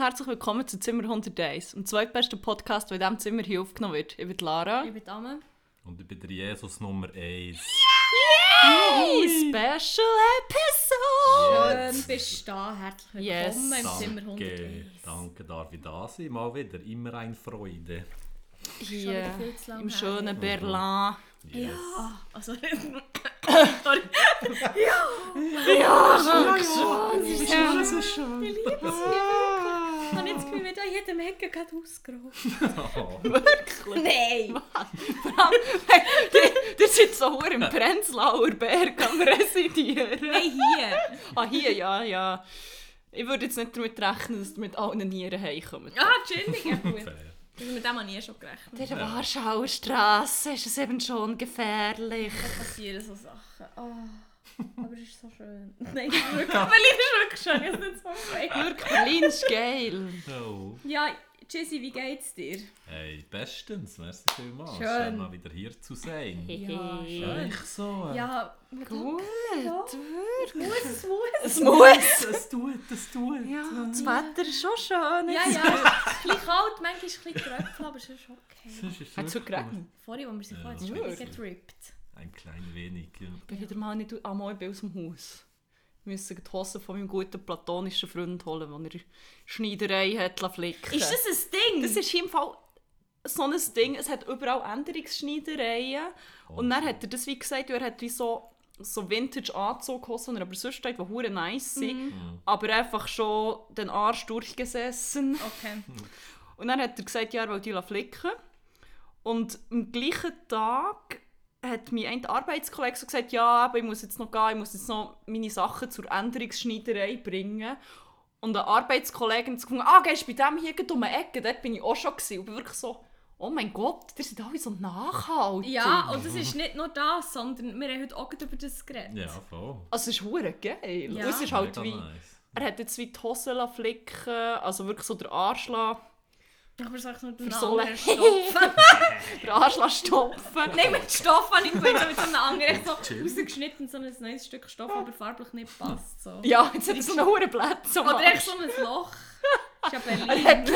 Herzlich willkommen zu Zimmer 100 Days, dem zweitbesten Podcast, der in diesem Zimmer hier aufgenommen wird. Ich bin Lara. Ich bin Dame. Und ich bin der Jesus Nummer 1. Yay! Special Episode! Schön bist du da. Herzlich Yes. willkommen im Zimmer 100 Danke, Days. danke, darf ich da sein? Mal wieder, immer eine Freude. Hier im her. schönen Berlin. Yes. Ja, also sorry. Ja, Das ist schon, das ist schon. Ich liebe es hier wirklich. Ich habe jetzt das Gefühl, wir da jedem Ecke gerade ausgeraubt. Oh, Nein! Ihr seid so hure im Prenzlauer Berg am Residieren. Nein, hier! Ah, hier, ja, ja. Ich würde jetzt nicht damit rechnen, dass ihr mit allen Nieren heimkommt. Ah, ja gut. fair. Also mit dem habe ich eh schon gerechnet. Der Warschauer Straße ist es eben schon gefährlich. Da passieren so Sachen. Oh, aber es ist so schön. Nein. Berlin ist wirklich schön. Ich habe es nicht so. Wirklich, Berlin ist geil. Oh. Ja, Jessy, wie geht's dir? Hey, bestens, merci vielmals. Schön. Schön mal wieder hier zu sein. Ja, schön. Ich so. Ja, Gut, Ja. wirklich. muss, es muss. Es muss. Es tut, es tut. Ja, das Wetter ist schon schön. Ja, ja, es ist ein bisschen kalt, manchmal ist es ein bisschen tröpfel, aber es ist okay. Es ist Hat es so wirklich geregnet? Vorhin, als wir sie Ja, vorhin, ist es getrippt. Ein klein wenig. Ja. Ich bin wieder mal nicht einmal bei aus dem Haus. Wir müssen die Hosen von meinem guten platonischen Freund holen, den er Schneiderei hat flicken Ist das ein Ding? Das ist im Fall so ein Ding. Es hat überall Änderungsschneidereien. Und dann hat er das wie gesagt, er hat wie so, so Vintage-Anzughosen, die er aber sonst steht, die hure nice sind. Aber einfach schon den Arsch durchgesessen. Okay. Und dann hat er gesagt, ja, er will die flicken. Und am gleichen Tag hat mir ein Arbeitskollege so gesagt, ja, aber ich muss jetzt noch gehen, ich muss jetzt noch meine Sachen zur Änderungsschneiderei bringen. Und ein Arbeitskollege hat gefunden, ah, gehst du bei dem hier um die Ecke? Dort bin ich auch schon gewesen. Und bin wirklich so, oh mein Gott, die sind alle so nachhaltig. Ja, und es ist nicht nur das, sondern wir haben heute auch über das geredet. Ja, voll. Also es ist hure geil. Ja. Und es ist halt Mega wie, nice. er hat jetzt wie die Hosen lassen flicken, also wirklich so der Arsch lassen, Aber sag nur den Versohlen. anderen Stoff. den Arsch stopfen. Nein, mit Stoff habe ich gemeint, so mit so einem anderen so rausgeschnitten, so ein neues Stück Stoff, aber farblich nicht passt. So. Ja, jetzt hat er so einen hohen Plätze. am Oder echt so ein Loch. Ist ja Er Berlin. hat,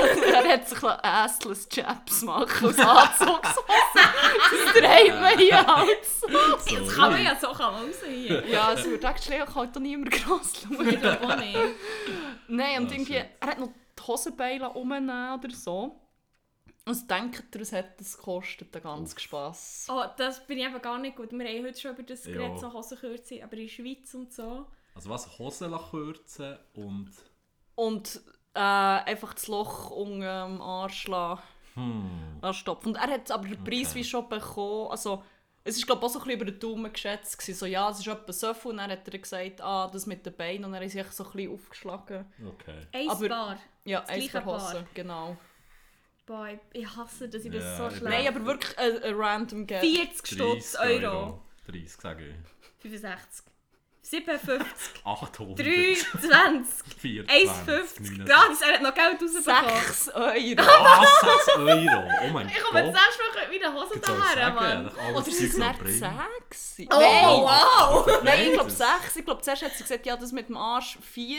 er hat sich assless Chaps machen aus Anzugshose. das treibt man hier halt so. Das kann man ja so kann man raus hier. Ja, es wird actually auch halt auch niemand gross Ich schauen. glaube auch nicht. Nein, und Ah, irgendwie, er hat noch Hosenbeine umgenommen oder so. Was denkt ihr, es hat das gekostet, den ganzen Spass? Oh, das bin ich eben gar nicht gut. Wir haben heute schon über das Ja. geredet, so Hosenkürze, aber in der Schweiz und so. Also was, Hosen kürzen und... Und äh, einfach das Loch unter dem Arsch lassen. Hm. stopfen. Und er hat aber den Preis Okay. wie schon bekommen. Also, es war glaube ich auch so ein bisschen über den Daumen geschätzt. Gewesen. So, ja, es ist etwa so viel. Und dann hat er gesagt, ah, das mit den Beinen. Und dann hat er sich so ein bisschen aufgeschlagen. Okay. Ein Aber- Paar. Ja, Das eins Paar. genau. Boah, ich- hasse, dass ich das Ja, so schlecht Nein, aber wirklich ein, ein random Geld. 40 Stutz Euro. 30, sage ich. 65. 57. 800. 23. 24, 1,50. Gratis. Er hat noch Geld rausbekommen. 6 Euro. Ah, 6 Euro! Oh mein Ich komme Gott! jetzt erst mal wieder Hose daher, Mann. Oder sind es nicht bringen. 6? Oh, Nein. wow! Nein, ich glaube Beides. 6. Ich glaube, zuerst hat sie gesagt, ja, das mit dem Arsch 4.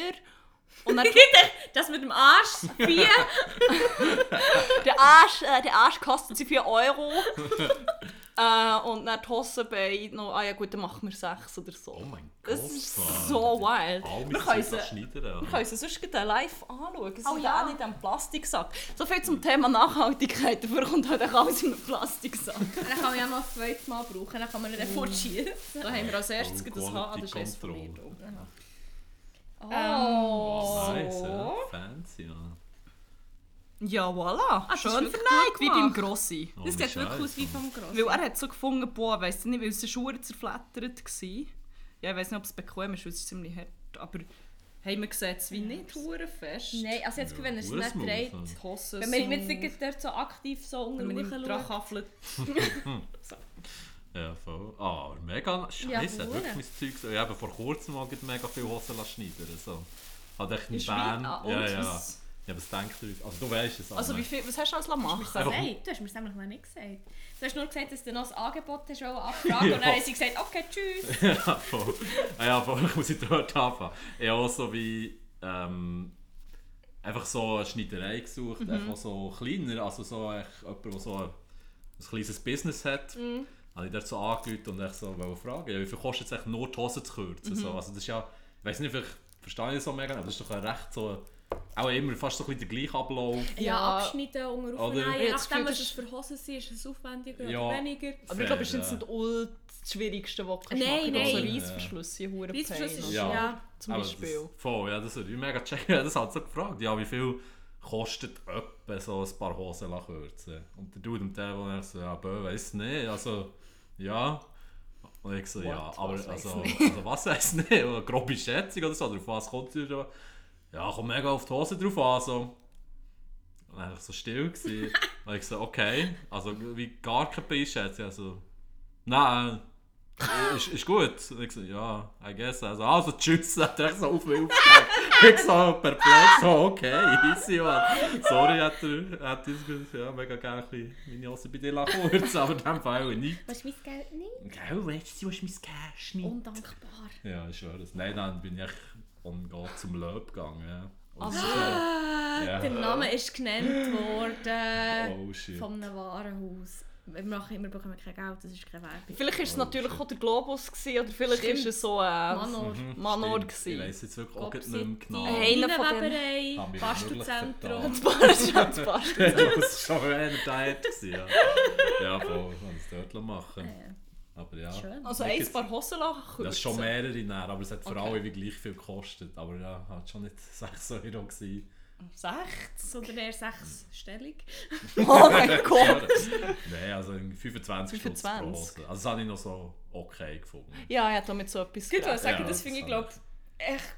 Und dann Das mit dem Arsch. 4. der Arsch, äh, der Arsch kostet sie 4 Euro. Äh, und dann die Hosenbeine noch, ah ja gut, dann machen wir 6 oder so. Oh mein Gott! Das ist Mann. so wild. Wir können sie, wir können sie sonst gleich live anschauen. Sie Oh sind ja. auch nicht in diesem Plastiksack. So viel zum Thema Nachhaltigkeit. Dafür kommt halt auch alles in einem Plastiksack. Dann kann man ja noch ein zweites Mal brauchen. Dann kann man nicht fortschieben. Da haben wir als erstes Oh, das Haar. Das ist eins Quality von mir. Control. Oh. Oh, So. nice. Fancy, ja. Ja, voilà. das ist Schön verneigt, wie beim. Grossi. Ohne Das sieht wirklich aus wie vom Grossen. Weil er hat so gefunden, boah, weiss nicht, weil seine Schuhe zerflattert war. Ja, ich weiß nicht, ob es bequem ist, weil es ist ziemlich hart. Aber haben wir gesehen, es wie nicht hure fest. Nein, also jetzt, wenn er es nicht trägt. ja. Die Hosen Wenn man jetzt nicht dort so aktiv so dran schaut. kaffelt. Ja, voll. Ah, mega Scheiße, Ja, wirklich mein Zeug so. Ich habe vor kurzem mal mega viele Hosen lassen schneiden so. Hat echt In eine? Band. Ah, ja, ja. Ja, was denkt ihr? Also du weißt es Also, wie viel, was hast du alles machen Hast du Einfach- gesagt? Du hast mir das nämlich noch nicht gesagt. Du hast nur gesagt, dass du noch ein Angebot hast, auch abfragen und dann hat sie gesagt, okay, tschüss. ja, voll. Ah, ja, voll. Ich muss ich dort anfangen. Ja, auch so wie... Ähm, einfach so eine Schneiderei gesucht, einfach so kleiner, also so echt jemand, der so ein, ein kleines Business hat. Mhm. Habe ich dort so angerufen und echt so wollte fragen, ja, wie viel kostet es echt nur die Hose zu kürzen? Mhm. So, also das ist ja, ich weiß nicht, vielleicht verstehe ich das so mega, aber das ist doch ein recht so, auch immer fast so ein bisschen der gleiche Ablauf. Ja, Ja. Abschneiden, unter Ich je nachdem, was es für Hosen sind, ist es aufwendiger Ja. oder weniger. Aber ich glaube, es ja. nicht ult das Schwierigste, was du Nein, machen kannst. Also nein. Reissverschlüsse, hure Reissverschluss Pain ist- Ja. ja. Zum Aber Beispiel. Das, voll, ja, das würde ich mega checken. Ja, Das hat so gefragt, ja, wie viel kostet etwa so ein paar Hosen kürzen? Und der Dude am Telefon so, ja, bö, weiss nicht, also, ja. Und ich so, ja, What? aber Was weiss also, nicht? also, was weiss nicht? Eine grobe Schätzung oder so, oder auf was kommt ihr schon? Ja, kommt mega auf die Hose drauf an, so. Und dann war ich so still. Gewesen. Und ich so, okay, also wie gar keine Preisschätzung, also, nein, ist, ist gut. Und ich so, ja, I guess. Also, also tschüss, hat er so auf mich aufgehört. Ich so perplex, so, okay, easy, man. Sorry, hat er, hat er ja, mega gerne ein bisschen meine Hose bei dir kurz, aber in dem Fall nicht. Was ist mein Geld nicht? Gell, weißt du, du hast mein Cash nicht. Undankbar. Ja, ich schwöre es. Nein, dann bin ich on Gott zum Löb gegangen, ja. Und Also- so, Ja. Der Name ist genannt worden oh shit. von einem Warenhaus. Wir machen immer bekommen kein Geld, das ist keine Werbung. Vielleicht war es Oh, natürlich shit. auch der Globus gewesen, oder vielleicht ist es so ein Manor. Manor Mhm. Ich gewesen. weiss jetzt wirklich auch nicht mehr genau. Einer wir Bastelzentrum. Das war das war schon eher der ja. Ja, voll, ich kann es dort machen. Äh, Aber ja. Schön. Also ein paar Hosen lachen Das ist schon mehrere näher, aber es hat vor Okay. allem gleich viel gekostet. Aber ja, hat schon nicht 6 Euro gewesen. Sechs? Sondern eher sechsstellig. Oh mein Gott! Nein, also irgendwie 25 Stutz pro 25. Hose. Also das habe ich noch so okay gefunden. Ja, er hat damit so etwas Gut, was sagen, Ja, das finde ich, glaube echt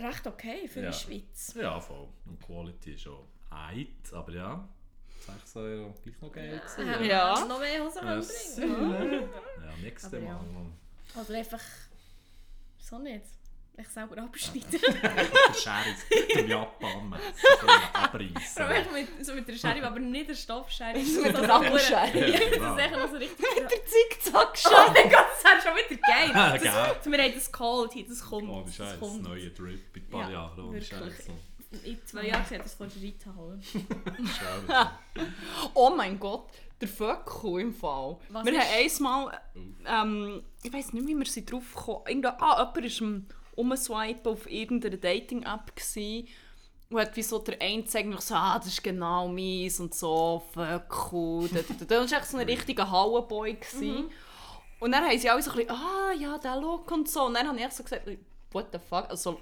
recht okay für Ja. die Schweiz. Ja, voll. Und die Quality ist schon eit, aber ja. 6 Euro gleich noch geil wir Ja. Noch mehr Hosen können Yes. bringen. Ja, nächstes Aber Mal. ja. Oder einfach so nicht. Ich selber abschneiden. Der Schere zum. So abreißen. Mit, so mit der Schere, aber nicht der Stoffschere. So mit der. Ja, das Ja. ist echt noch so richtig... Der Zickzack Oh mein Gott, das wäre schon wieder geil. Das, wir haben das geholt, das kommt. Oh, das Drip in ein paar Ja, Jahren. Oh, wirklich. In zwei Jahren gesehen, das von der Rita holen. Schade. Oh mein Gott, der Vöckel im Fall. Was wir ist- haben einmal, ähm, ich weiß nicht, wie wir sie drauf gekommen Ah, jemand war am Umswipen auf irgendeiner Dating-App und hat wie so der eine eigentlich so, ah, das ist genau meins und so, da, da. Das war echt so ein richtiger Hallenboy. gsi Und dann haben sie alle so ein bisschen, ah, ja, der Look und so. Und dann habe ich so gesagt, what the fuck, also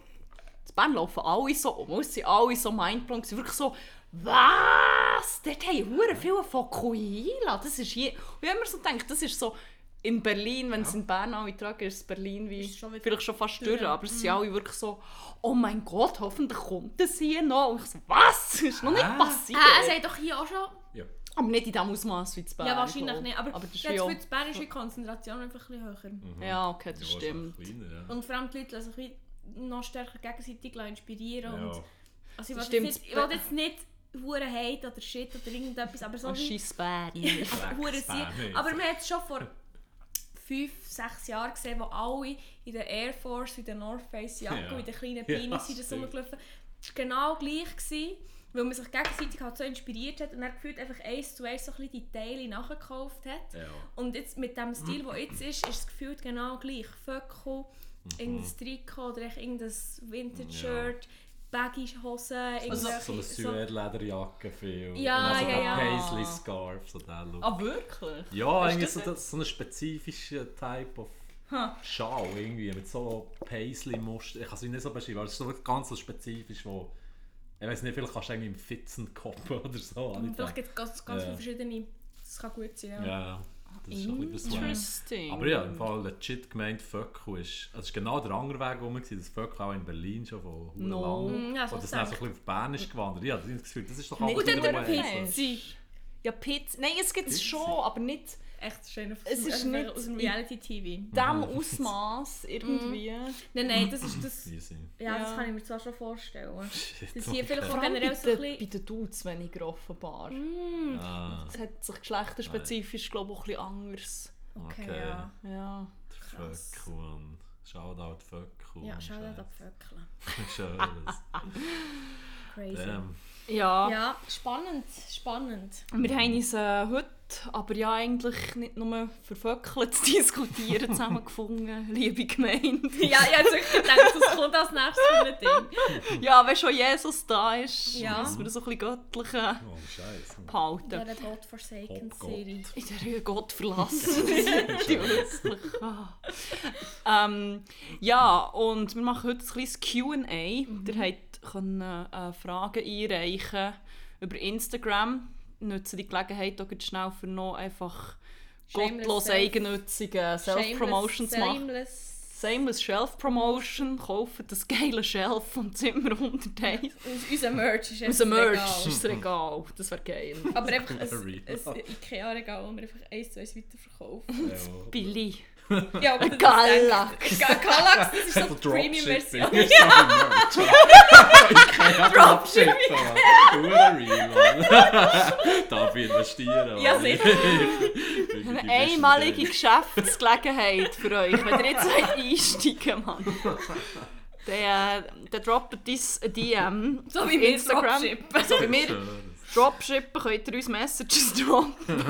in Bern laufen alle so um, es sind alle so mindblown, gewesen. wirklich so, was? Dort haben hure viele Fokuhila, das ist hier... Und ich mir so gedacht, das ist so in Berlin, wenn es in Bern alle tragen, ist Berlin wie Ist schon vielleicht schon fast durch. aber es sind alle wirklich so, oh mein Gott, hoffentlich kommt das hier noch. Und ich so, was? Das ist noch nicht Ah. passiert. Ah, es hat doch hier auch schon... Ja. aber nicht in dem Ausmaß wie in Bern. Ja, wahrscheinlich nicht. Aber, aber das ist habe ja... das Gefühl, die Konzentration einfach ein bisschen höher. Ja, okay, das Ja, ist stimmt. kleiner, ja. Und vor allem die Leute lassen sich noch stärker gegenseitig inspirieren. Ja. Und, also ich stimmt. jetzt nicht, ich will jetzt nicht hure Hate oder Shit oder irgendetwas, aber so Oh, wie... hure. Aber man hat es schon vor fünf, sechs Jahren gesehen, wo alle in der Air Force, in der North Face Jacke, Ja. in den kleinen Ja, Beanies sind das stimmt. rumgelaufen. Das war genau gleich, gewesen, weil man sich gegenseitig halt so inspiriert hat und dann gefühlt einfach eins zu eins so ein die Teile nachgekauft hat. Ja. Und jetzt mit dem Stil, der jetzt ist, ist es gefühlt genau gleich. Föckel, irgendein Trikot oder echt irgendein Vintage-Shirt, baggy Hosen, Also, so eine Suede-Lederjacke viel. Ja, und dann so ja, ein ja. Paisley-Scarf, so der Look. Ah, wirklich? Ja, Ist irgendwie so, das, so ein spezifischer Type of Ha. Schal irgendwie mit so Paisley-Muster. Ich kann es nicht so beschreiben, aber es ist so ganz so spezifisch, wo ich weiß nicht, vielleicht kannst du irgendwie im Fitzen koppen oder so. Vielleicht gibt es ganz, ganz Ja. viele verschiedene... Das kann gut sein, ja. Ja, das ist ein bisschen das Interesting. Aber ja, im Fall legit gemeint, Föckel ist, also es ist genau der andere Weg rum, gewesen, das Föckel auch in Berlin schon von hure No. lang. Mm, ja, so Und das dann so ein bisschen auf Bernisch gewandert. Ja, das, Gefühl, das ist doch alles Und dann der. Pizzi. Ja, Pizza. Nein, es gibt es schon, aber nicht Echt schön auf Es ist einfach nicht aus dem Reality-TV. in diesem Ausmaß irgendwie. Nein, nein, das ist das... Ja, das kann ich mir zwar schon vorstellen. Das hier vielleicht auch generell so ein den, bei bisschen... den Dudes weniger offenbar. Mm, Ah, Es hat sich geschlechterspezifisch, glaube ich, auch ein bisschen anders. okay, okay. ja. Ja. Krass. Föckel, Mann. Shoutout Vöckel. Ja, schau dir ab Vöckle. Schönes. Crazy. Damn. Ja, Ja, spannend, spannend. wir haben uns äh, heute, aber ja eigentlich nicht nur für Vöckel zu diskutieren, zusammengefunden, liebe Gemeinde. Ja, ich habe wirklich gedacht, das kommt als nächstes für ein Ding. Ja, wenn schon Jesus da ist, Ja. müssen wir so ein bisschen göttliche Oh, Scheiße. behalten. Ja, der Godforsaken Oh Gott. Serie. In der Höhe Gott verlassen. Ähm, ja, und wir machen heute ein kleines Q&A. Mhm. Ihr habt können, äh, Fragen einreichen über Instagram. Nutzen die Gelegenheit auch schnell für noch einfach gottlos eigennützige Self-Promotion zu machen. Shameless. Shameless Shelf-Promotion. Kaufen das geile Shelf vom Zimmer 101. Us- Unser Merch ist Unser Merch Regal. ist das Regal. Das wäre geil. Aber einfach ein, ein Ikea-Regal, das wir einfach eins zu eins weiterverkaufen. Ja. Billy. Ja, aber das Galax. Galax, das ist so die Premium-Version. Ja. Dropshipping. Mann. Darf ich investieren? Ja, sicher. Ich- Eine einmalige Geschäftsgelegenheit für euch, wenn ihr jetzt einsteigen Mann. Der, der droppt uns ein DM So auf wie wir Instagram. So wie wir. Dropshippen, könnt ihr uns Messages droppen.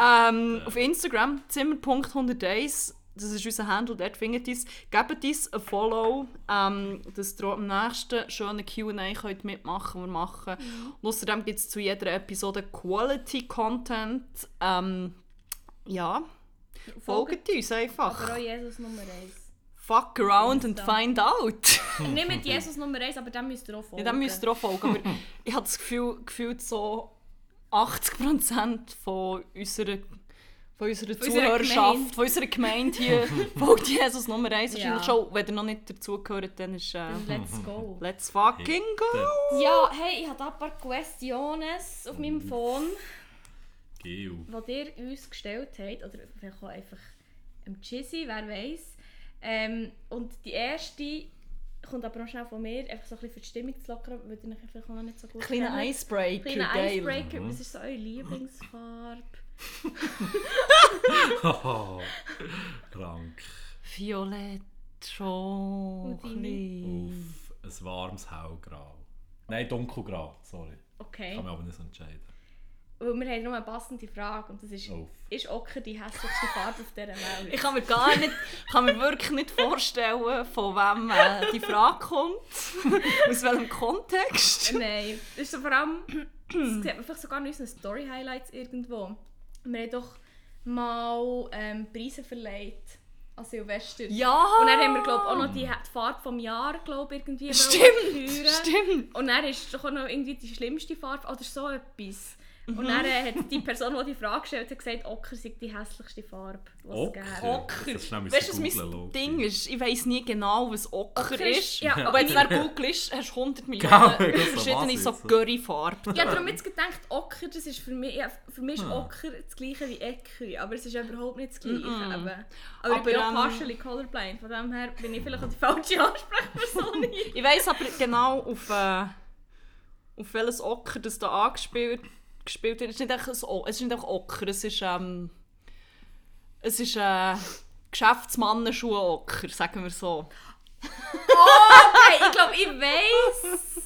ähm, auf Instagram, zimmer.101. Das ist unser Handle, dort findet ihr es. Gebt uns ein Follow, ähm, dass ihr am nächsten schönen Q&A könnt mitmachen wir machen. Und außerdem gibt es zu jeder Episode Quality-Content. Ähm, ja, folgt uns einfach. Aber auch Jesus Nummer 1. Fuck around and find out. Nicht mit Jesus Nummer 1, aber dann müsst ihr auch folgen. ja, dann müsst ihr auch folgen. Aber ich habe das Gefühl, gefühlt so 80% von unserer, von unserer Zuhörerschaft, von unserer Gemeinde hier folgt Jesus Nummer 1. Ja. Wahrscheinlich schon, wenn ihr noch nicht dazugehört, dann ist äh, Let's go. Let's fucking go! Ja, hey, ich habe da ein paar Questions auf meinem Phone, Geo. die ihr uns gestellt habt. Oder vielleicht auch einfach im Chizzy, wer weiß. Ähm, und die erste kommt aber noch schnell von mir, einfach so ein bisschen für die Stimmung zu lockern, weil ihr euch vielleicht auch noch nicht so gut Kleiner kennt. Icebreaker, Kleiner geil. Icebreaker, was ist so eure Lieblingsfarbe? Oh, krank. Violett, schon. Auf ein warmes Hellgrau. Nein, dunkelgrau, sorry. Okay. Kann mich aber nicht so entscheiden. Weil wir haben noch eine passende Frage und das ist, Auf. ist Ocker die hässlichste Farbe auf dieser Welt? Ich kann mir gar nicht, kann mir wirklich nicht vorstellen, von wem äh, die Frage kommt. Aus welchem Kontext. Nein, das ist so vor allem, das sieht man vielleicht sogar in unseren Story-Highlights irgendwo. Wir haben doch mal ähm, Preise verleiht an Silvester. Ja! Und dann haben wir glaub, auch noch die, die Farbe vom Jahr glaub, irgendwie Stimmt, stimmt. Und dann ist doch auch noch irgendwie die schlimmste Farbe oder so etwas. Mhm. Und dann hat die Person, die die Frage gestellt hat, gesagt, Ocker sei die hässlichste Farbe, die es Ocker? gäbe. Ocker. Das Weißt du, was mein Loki. Ding ist? Ich weiss nie genau, was Ocker, Ocker ist. ist- ja, Aber wenn du googelst, hast du 100 Genau, Millionen ich so, verschiedene so? Curryfarben. Ja, darum jetzt gedacht, Ocker, das ist für mich, ja, für mich ist Hm. Ocker das gleiche wie Eckri, aber es ist überhaupt nicht das gleiche. Mm-mm. Eben. Aber, Aber, ich bin auch ähm, partially colorblind, von dem her bin ich vielleicht auch die falsche Ansprechperson. Ich weiss aber genau, auf, äh, auf welches Ocker das da angespielt gespielt wird. Es ist nicht einfach, ein, O- es ist nicht einfach Ocker, es ist, ähm, es ist äh, Geschäftsmannenschuhe-Ocker, sagen wir so. Okay, ich glaube, ich weiß.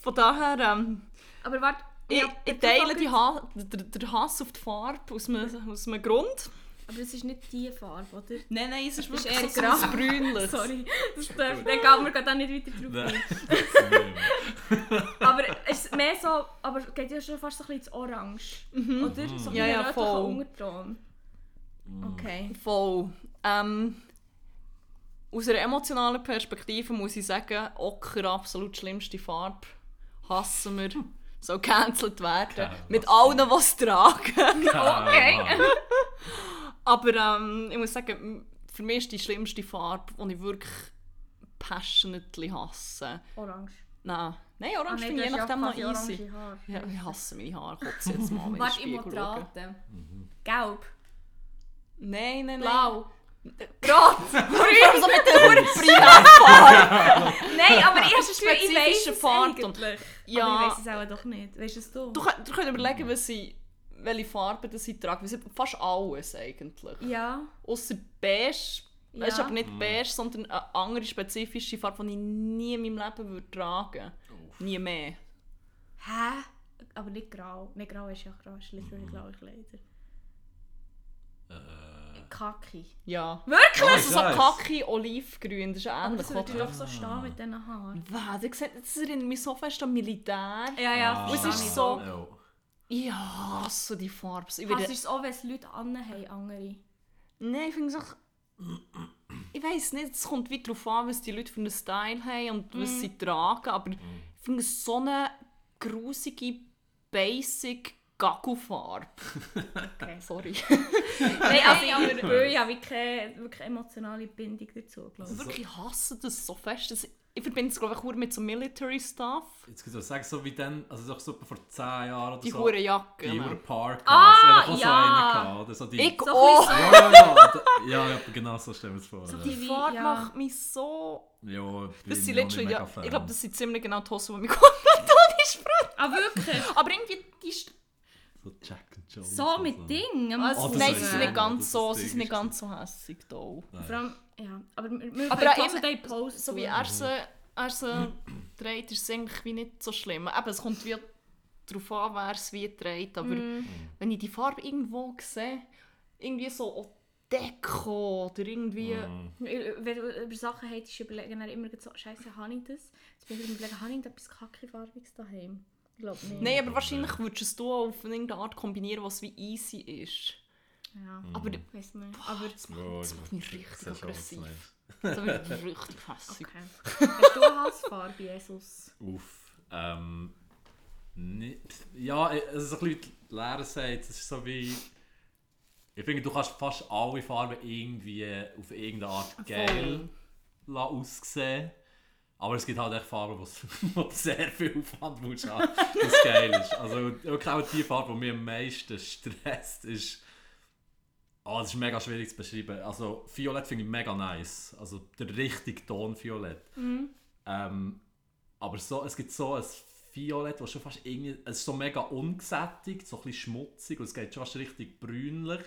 Von daher, ähm, Aber warte, ich, ja, ich teile die ha den, den Hass auf die Farbe aus einem, aus einem Grund. Aber es ist nicht die Farbe, oder? Nein, nein, es ist wirklich eher so grau. ein brünliches. Sorry, das darf, dann gehen wir gerade auch nicht weiter drauf Nein, ein. Aber es ist mehr so, aber es geht ja schon fast so ein bisschen ins Orange, oder? So ein Ja, ja, voll. Unterton. Okay. Voll. Ähm, aus einer emotionalen Perspektive muss ich sagen, Ocker, absolut schlimmste Farbe. Hassen wir. Soll gecancelt werden. Ja, Mit allen, die es tragen. Okay. Aber ähm, ich muss sagen, für mich ist die schlimmste Farbe, die ich wirklich passionately hasse. Orange. Nein, nein Orange Ah, finde ich je nachdem ja noch easy. Ja, ich hasse meine Haare. Kotze jetzt mal, wenn ich Spiegel schaue. raten. Gelb. Nein, nein, nein. Blau. Rot! Grün! so mit der hohen Primärfarbe. Nein, aber ich habe ist das eine Gefühl, ich weiss spezifische es Farbe. Ja. Aber ich weiss es auch doch nicht. Weißt du es du? Du, du könnt überlegen, was sie, welche Farben das sie tragen. Sie fast alles eigentlich. Ja. Außer beige Es ist Ja. aber nicht beige, sondern eine andere spezifische Farbe, die ich nie in meinem Leben würde tragen würde. Nie mehr. Hä? Aber nicht grau. Nicht grau ist ja grau, ist literally blaue Kleider. Äh, Kaki. Ja. Wirklich? Oh, Also so. Kaki, Olivgrün, das ist Aber ähnlich. das würde oder? doch so stehen mit diesen Haaren. Wow, das erinnert mich so fest an Militär. Ja, ja, Ah. Und es ist ich so- ja. Ja, hasse die Farbe. Ich Hast du es auch, wenn es Leute anhaben, andere? nein, ich finde es auch... Ich weiß nicht, es kommt wieder darauf an, was die Leute für einen Style haben und was sie tragen, aber ich finde es so eine grusige, basic Gaggelfarbe. Okay. Sorry. Nein, also ich, aber ich habe wirklich keine wirklich emotionale Bindung dazu, glaube Ich ich. wirklich hasse das so fest. Das, ich verbinde es, glaube ich, mit so Military-Stuff. Jetzt kann ich sagen, so wie dann, also doch so vor 10 Jahren oder Die so. hure Jacke. Die hure Park. Ah, so ja. einen gehabt, oder so die. Ich So auch. ja, ja, da- ja, ja, genau so stellen wir es vor. So ja. Die Wie- Farbe ja. macht mich so... Ja, Das ich sind literally, mega ja, ich glaube, das sind ziemlich genau die Hosen, die mich komplett ansprechen. Ah, wirklich? Aber irgendwie, die ist... So Jack and Jones. So mit Dingen? Oh, das nein, ist sie sind nicht ganz ist so, sie sind nicht ganz so hässig da. Vor allem, ja. Aber wir, Aber können auch so immer- den Post So wie er sie, er sie trägt, ist es eigentlich wie nicht so schlimm. Eben, es kommt wie darauf an, wer es wie trägt. Aber wenn ich die Farbe irgendwo sehe, irgendwie so Deko oder irgendwie... Wenn du über Sachen hättest, überlegen dann immer so, scheiße, habe ich das? Jetzt bin ich überlegen, habe ich etwas Kacke-Farbiges daheim? Ich glaube nicht. Nein, aber wahrscheinlich würdest du es auf irgendeine Art kombinieren, was wie easy ist. Ja, Aber ich weiß nicht. Aber, Ja, das macht mich richtig das ist aggressiv. das wird richtig hässig. okay. Hast du eine Hassfarbe, Jesus? Uff. Ähm. Nicht, ja, also so ein bisschen die Lehre sagt, es ist so wie. Ich finde, du kannst fast alle Farben irgendwie auf irgendeine Art geil aussehen. Aber es gibt halt echt Farben, wo du sehr viel Aufwand musst haben, dass es geil ist. Also auch die Farbe, die mich am meisten stresst, ist... Oh, das ist mega schwierig zu beschreiben. Also Violett finde ich mega nice. Also der richtige Ton Violett. Ähm, aber so, es gibt so ein Violett, das schon fast irgendwie... Es ist so mega ungesättigt, so ein bisschen schmutzig und es geht schon fast richtig brünlich.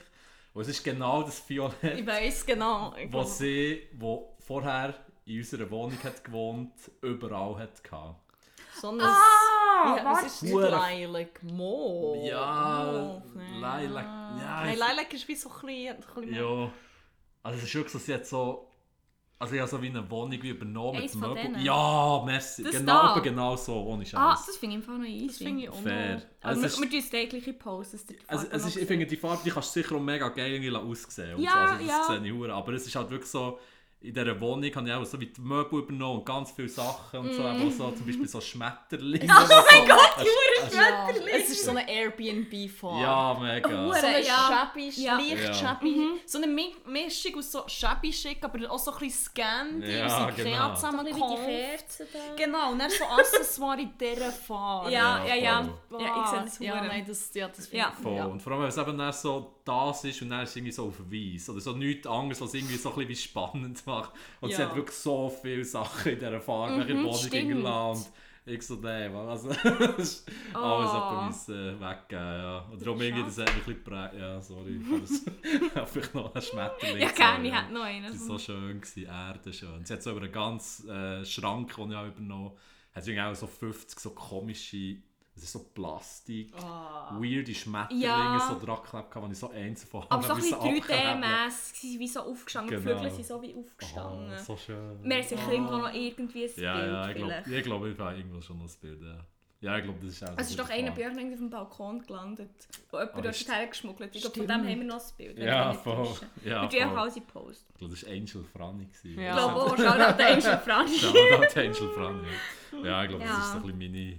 Und es ist genau das Violett, Ich weiß genau. Ich wo sie, wo vorher in unserer Wohnung hat gewohnt, überall hat gehabt. So ein... Ah, ja, es ist nicht Hure- Lilac, Mo. Ja, nein. Lilac, ja, Nein, Lilac ist wie so ein bisschen... ein bisschen Ja. Also es ist wirklich so, sie hat so... Also ich habe so wie eine Wohnung wie übernommen Eins mit von Möbel. denen? Ja, merci. Das genau, da? genau so, ohne Scheiß. Ah, das finde ich Fall noch easy. Das finde ich auch Fair. Also wir, wir tun es tägliche die Also, es ist, ich finde, die Farbe die kannst du sicher auch mega geil irgendwie aussehen. Ja, so. also, das ja. sehe ich hure. Aber es ist halt wirklich so, in dieser Wohnung habe ich auch so wie die Möbel übernommen und ganz viele Sachen und so. Mm. Auch so zum Beispiel so Schmetterlinge. Oh mein Gott, Ja, es ist so eine Airbnb-Farbe. Ja, mega. Hure. So eine Ja. shabby, Ja. leicht Ja. shabby. So eine Mi- Mischung aus so shabby schick, aber auch so ein bisschen Scandi, Ja, aus genau. Ikea Ein. Kerzen da. Genau, und dann so Accessoire in dieser Farbe. Ja, ja, Ja, ja. Ja, ich sehe das Ja, nein, das, ja, das finde Ja. ich... Voll. Und vor allem, wenn es eben dann so das ist und dann ist es irgendwie so auf Weiß. Oder so nichts anderes, was irgendwie so ein bisschen spannend macht. Und sie Ja. hat wirklich so viele Sachen in dieser Farbe mhm, in stimmt. gelassen. Und ich so, nein, Mann, also das ist Oh. alles etwas äh, weggeben. Ja. Und darum irgendwie, das hat mich ein bisschen geprägt. Ja, sorry. Ich habe vielleicht noch einen Schmetterling. Ja, gerne, ich hätte noch einen. Das war so schön, gewesen, Erde schön. Sie hat so über einen ganzen äh, Schrank, den ich auch übernommen habe, hat sie auch so 50 so komische, das ist so Plastik, weirde Schmetterlinge Ja. so dran geklebt, die ich so eins von Aber so ein bisschen abkleben. 3D-mässig, sie sind wie so aufgestanden. Die Genau. Vögel sind so wie aufgestanden. Oh, so schön. Wir haben sicher irgendwo noch irgendwie ein ja, Bild ja, ich glaube, vielleicht. ich, glaub, ich habe irgendwo schon noch ein Bild, ja. Ja, ich glaube, das ist auch Es ist doch einer bei euch irgendwie auf dem Balkon gelandet, wo jemand Oh, dort das hergeschmuggelt hat. Ich glaube, von dem haben wir noch ein Bild. Ja, voll. Ja, Wir tun auch voll. alles in Post. Ich glaube, das war Angel Franny. Ja. Ich glaube auch, schau nach der Angel Franny. Shoutout Angel Franny. Ja, ich glaube, das ist so ein bisschen meine,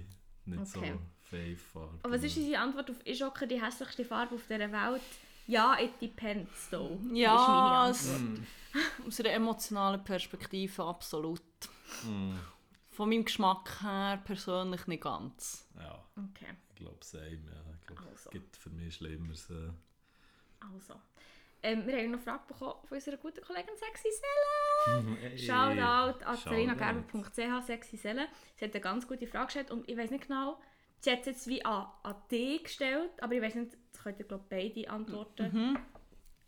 nicht Okay. so Fave-Farbe. Aber was ist unsere Antwort auf «Ist die hässlichste Farbe auf dieser Welt?» Ja, it depends though. Ja, ist meine Antwort. Aus einer emotionalen Perspektive absolut. Mm, Von meinem Geschmack her persönlich nicht ganz. ja, Okay, ich glaube, same. Ja. Ich glaube, Also. es gibt für mich Schlimmeres. Äh, also. Ähm, wir haben noch eine Frage bekommen von unserer guten Kollegin Sexy Selle. Hey, Shoutout an Shoutout. serinagerber.ch Sexy Selle. Sie hat eine ganz gute Frage gestellt und ich weiß nicht genau, sie hat es jetzt wie an, an dich gestellt, aber ich weiß nicht, das könnt ihr glaube beide antworten. Mhm.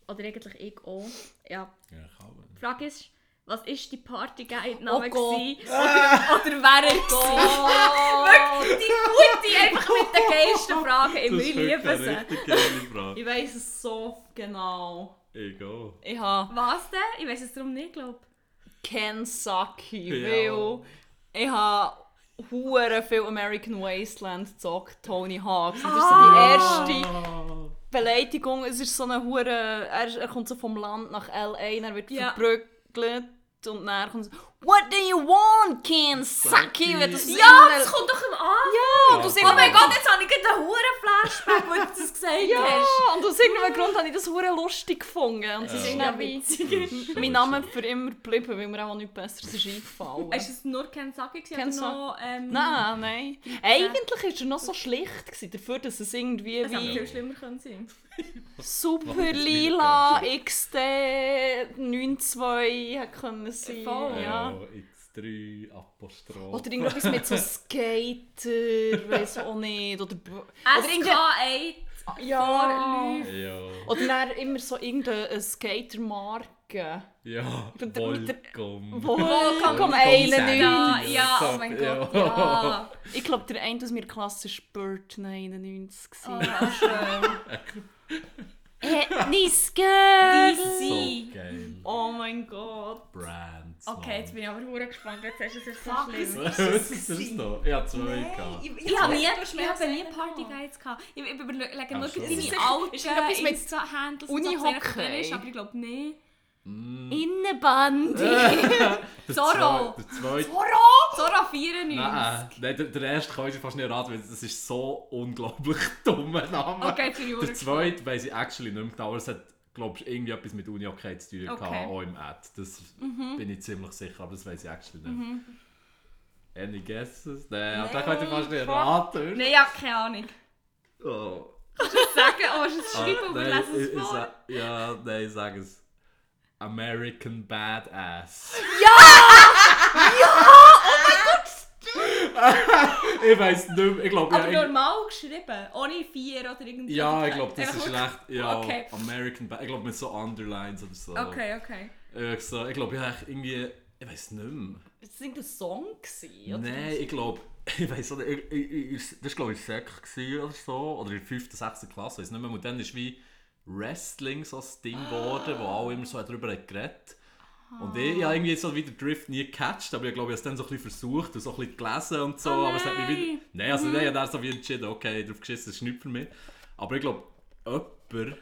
oder eigentlich ich auch. Ja. Ja, man. Die Frage ist, was war die Partyguide-Name? Oh oder, oder wer er war? Wirklich, die gute, einfach mit den geilsten Fragen. Ich ist liebe sie. Ich weiss es so genau. Egal. Ich habe Was denn? Ich weiß es darum nicht, glaube Kensaki, Ja. weil ich habe hure viel American Wasteland gezockt, Tony Hawk. Das ist so Ah. die erste Beleidigung. Es ist so eine hure, er, er kommt so vom Land nach L.A., dann wird Ja. verprügelt und dann kommt so «What do you want, Kensaki?» Wenn das Ja, das kommt doch im An. Ja, und aus Oh mein Gott, jetzt habe ich gerade einen huren Flashback, wo du das gesagt hast. Ja, und aus irgendeinem Grund habe ich das hure lustig gefunden. Und es Ja. ist Ja, dann wie witzig. mein Name für immer geblieben, weil mir auch nichts Besseres ist eingefallen. Ist es nur Kensaki gewesen oder Kensaki. noch... Ähm, Nein, nein. Eigentlich war er noch so schlicht, gewesen, dafür, dass es irgendwie Es hätte viel wie schlimmer können sein. super lila XD 9.2 hätte können sein. Voll. Ja. X3 Apostroph. Oder irgendetwas mit so Skater, weiß auch nicht. Oder, oder irgendein- SK8 ja. Ja. Oder dann immer so irgendeine Skatermarke. Ja. Volcom. Volcom Ja, 91. ja, oh mein Gott, ja. Ich glaube, der eine aus meiner Klasse war Bert 91. Oh, schön. Nice girl! So Sie. geil. Oh mein Gott. Brands. Okay, jetzt bin ich aber hure gespannt. Jetzt hast du es jetzt so Fuck, schlimm. Was ist das da? Ich hatte zwei gehabt. Ich habe nie, ich habe nie Partyguides gehabt. Ich, ich überlege nur deine alten Ist Insta-Handles Unihockey? ist, aber ich glaube nicht. Mm. Innenband. Der Zorro. zweite. Zora 94. Nein, nein, der, der erste kann ich fast nicht raten, weil das ist so unglaublich dummer Name. Okay, ich Der zweite weiss ich actually nicht mehr genau, aber es hat, glaube ich, irgendwie etwas mit Uni-Okay zu tun Okay. gehabt, auch im Ad. Das bin ich ziemlich sicher, aber das weiss ich actually nicht mehr. Any guesses? Nein, aber da könnt ihr fast nicht fuck. raten. Nein, ja, keine Ahnung. Oh. Sagen, oh, hast du es Ah, schreiben oder nein, lesen ich- es ich vor? sag- Ja, nein, ich sage es. American Badass. ich weiß nicht mehr. Ich glaube, Aber ja, normal geschrieben, ohne vier oder irgendwie. ja, ich glaube, das Einfach ist wirklich- schlecht. Ja, Okay. American Badass. Ich glaube, mit so Underlines oder so. Okay, okay. Ich, so, ich glaube, ich habe irgendwie. Ich weiß nicht mehr. Das war ein Song, gewesen, oder? Nein, ich glaube. Ich weiß nicht. Ich, ich, ich, das war, glaube ich, Sek gewesen oder so. Oder in der 5. 6. Klasse. Ich weiß nicht mehr. Und dann ist wie Wrestling so ein Ding geworden, wo alle immer so darüber hat geredet Und ich, ich habe irgendwie so wieder Drift nie gecatcht, aber ich glaube, ich habe es dann so ein bisschen versucht und so ein bisschen gelesen und so. Oh aber es hat mich wieder. nein. Also nein, ich habe dann so wie entschieden, okay, drauf geschissen, das ist nichts für mich. Aber ich glaube, jemand,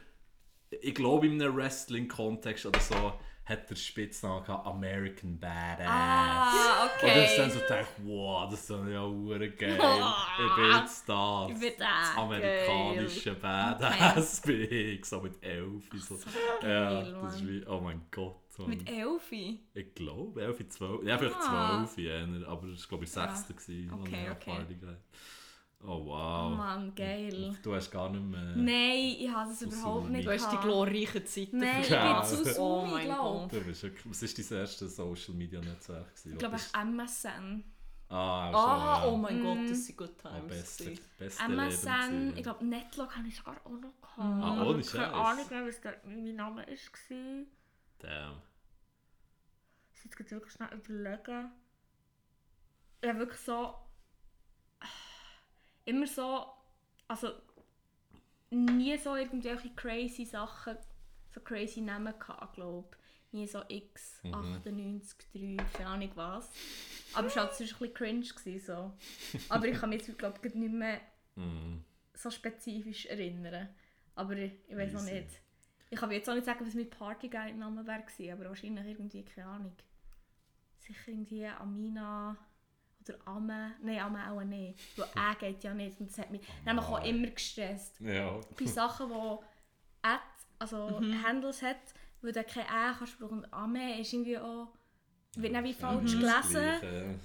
ich glaube in einem Wrestling-Kontext oder so, hat der Spitznamen gehabt, American Badass. Ah, Und dann ist dann okay. so gedacht, wow, das ist ja hure geil. Ich bin jetzt das. Ich bin das da. amerikanische Badass bin ich, so mit elf. So. Ja, das ist wie, oh mein Gott. So. Mit Elfi. Ich glaube, elf, zwölf. Ja, vielleicht Ah. zwölf, eher, aber das war glaube ich Ja. sechste. als Okay, ich okay. Habe. Oh Oh wow. Mann, geil. Du hast gar nicht mehr... Nein, ich habe es überhaupt nicht Du hast die glorreichen Zeiten Nein, ich Ja. bin zu Oh mein glaube Gott. Du bist wirklich, was ist dein erstes Social Media Netzwerk? ich. glaube, ich MSN. Ah, Ah, oh ja. mein Mm. Gott, das sind good Ah, times. beste, gewesen. beste Leben MSN, ich glaube, Netlog habe ich sogar auch noch gehabt. Ah, ohne Keine Scheiß. Ahnung mehr, was der, mein Name war. Ich Damn. muss jetzt wirklich schnell überlegen. Ich habe wirklich so... Immer so... Also... Nie so irgendwelche crazy Sachen, so crazy Namen gehabt, glaube Nie so X, Mhm. 98, 3, keine Ahnung was. Aber es war halt ein bisschen cringe. Gewesen, so. Aber ich kann mich jetzt, glaube ich, nicht mehr Mhm. so spezifisch erinnern. Aber ich, ich weiß noch nicht. Ich kann jetzt auch nicht sagen, was mein Partyguide-Name wäre, aber wahrscheinlich irgendwie, keine Ahnung. Sicher irgendwie Amina oder Ame. Nein, Ame auch nicht. Weil «Ä» geht ja nicht. Und das hat mich nämlich auch immer gestresst. Ja. Bei Sachen, die «Ad», also Handles hat, wo du kein «Ä» kannst brauchen. Und «Ame» ist irgendwie auch... wird dann wie falsch Mhm. Das gelesen.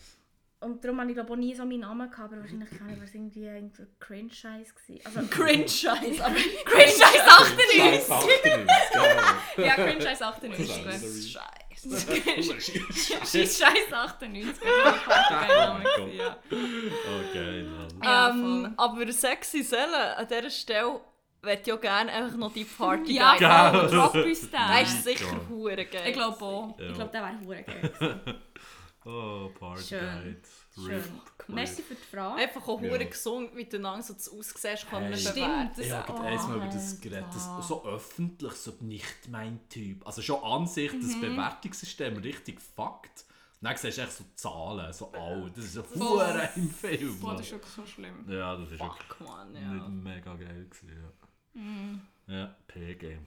Und darum habe ich glaube auch nie so meinen Namen gehabt, aber wahrscheinlich kann ich, war es irgendwie ein Cringe-Scheiß gewesen. Also, Cringe-Scheiß, aber Cringe-Scheiß ja. 98! Scheiß 98, genau. ja, Cringe-Scheiß 98. Das gut. ist Scheiße. Scheiß 98. Oh. Ja. Geil, Mann. Ja, ähm, aber sexy Seele, an dieser Stelle möchte ja gerne einfach noch die Party Ja, voll, drop uns Der den. ist sicher Gott. hure geil. Ich glaube auch. Ja. Ich glaube, der wäre hure geil. Oh, Party Schön. Guide. Schön. Rip. Merci für die Frage. Einfach auch Ja. hure gesund miteinander so das aussiehst, können Hey. bewerten. Stimmt. Ich habe Oh, gerade einmal über das geredet, das, so öffentlich, so nicht mein Typ. Also schon an sich, das Bewertungssystem richtig fuckt. Dann siehst du echt so Zahlen, so alt. Das ist so hure im Film. Boah, das ist wirklich so schlimm. ja, das ist wirklich Fuck, man, nicht ja. mega geil gewesen, ja. Ja, PG.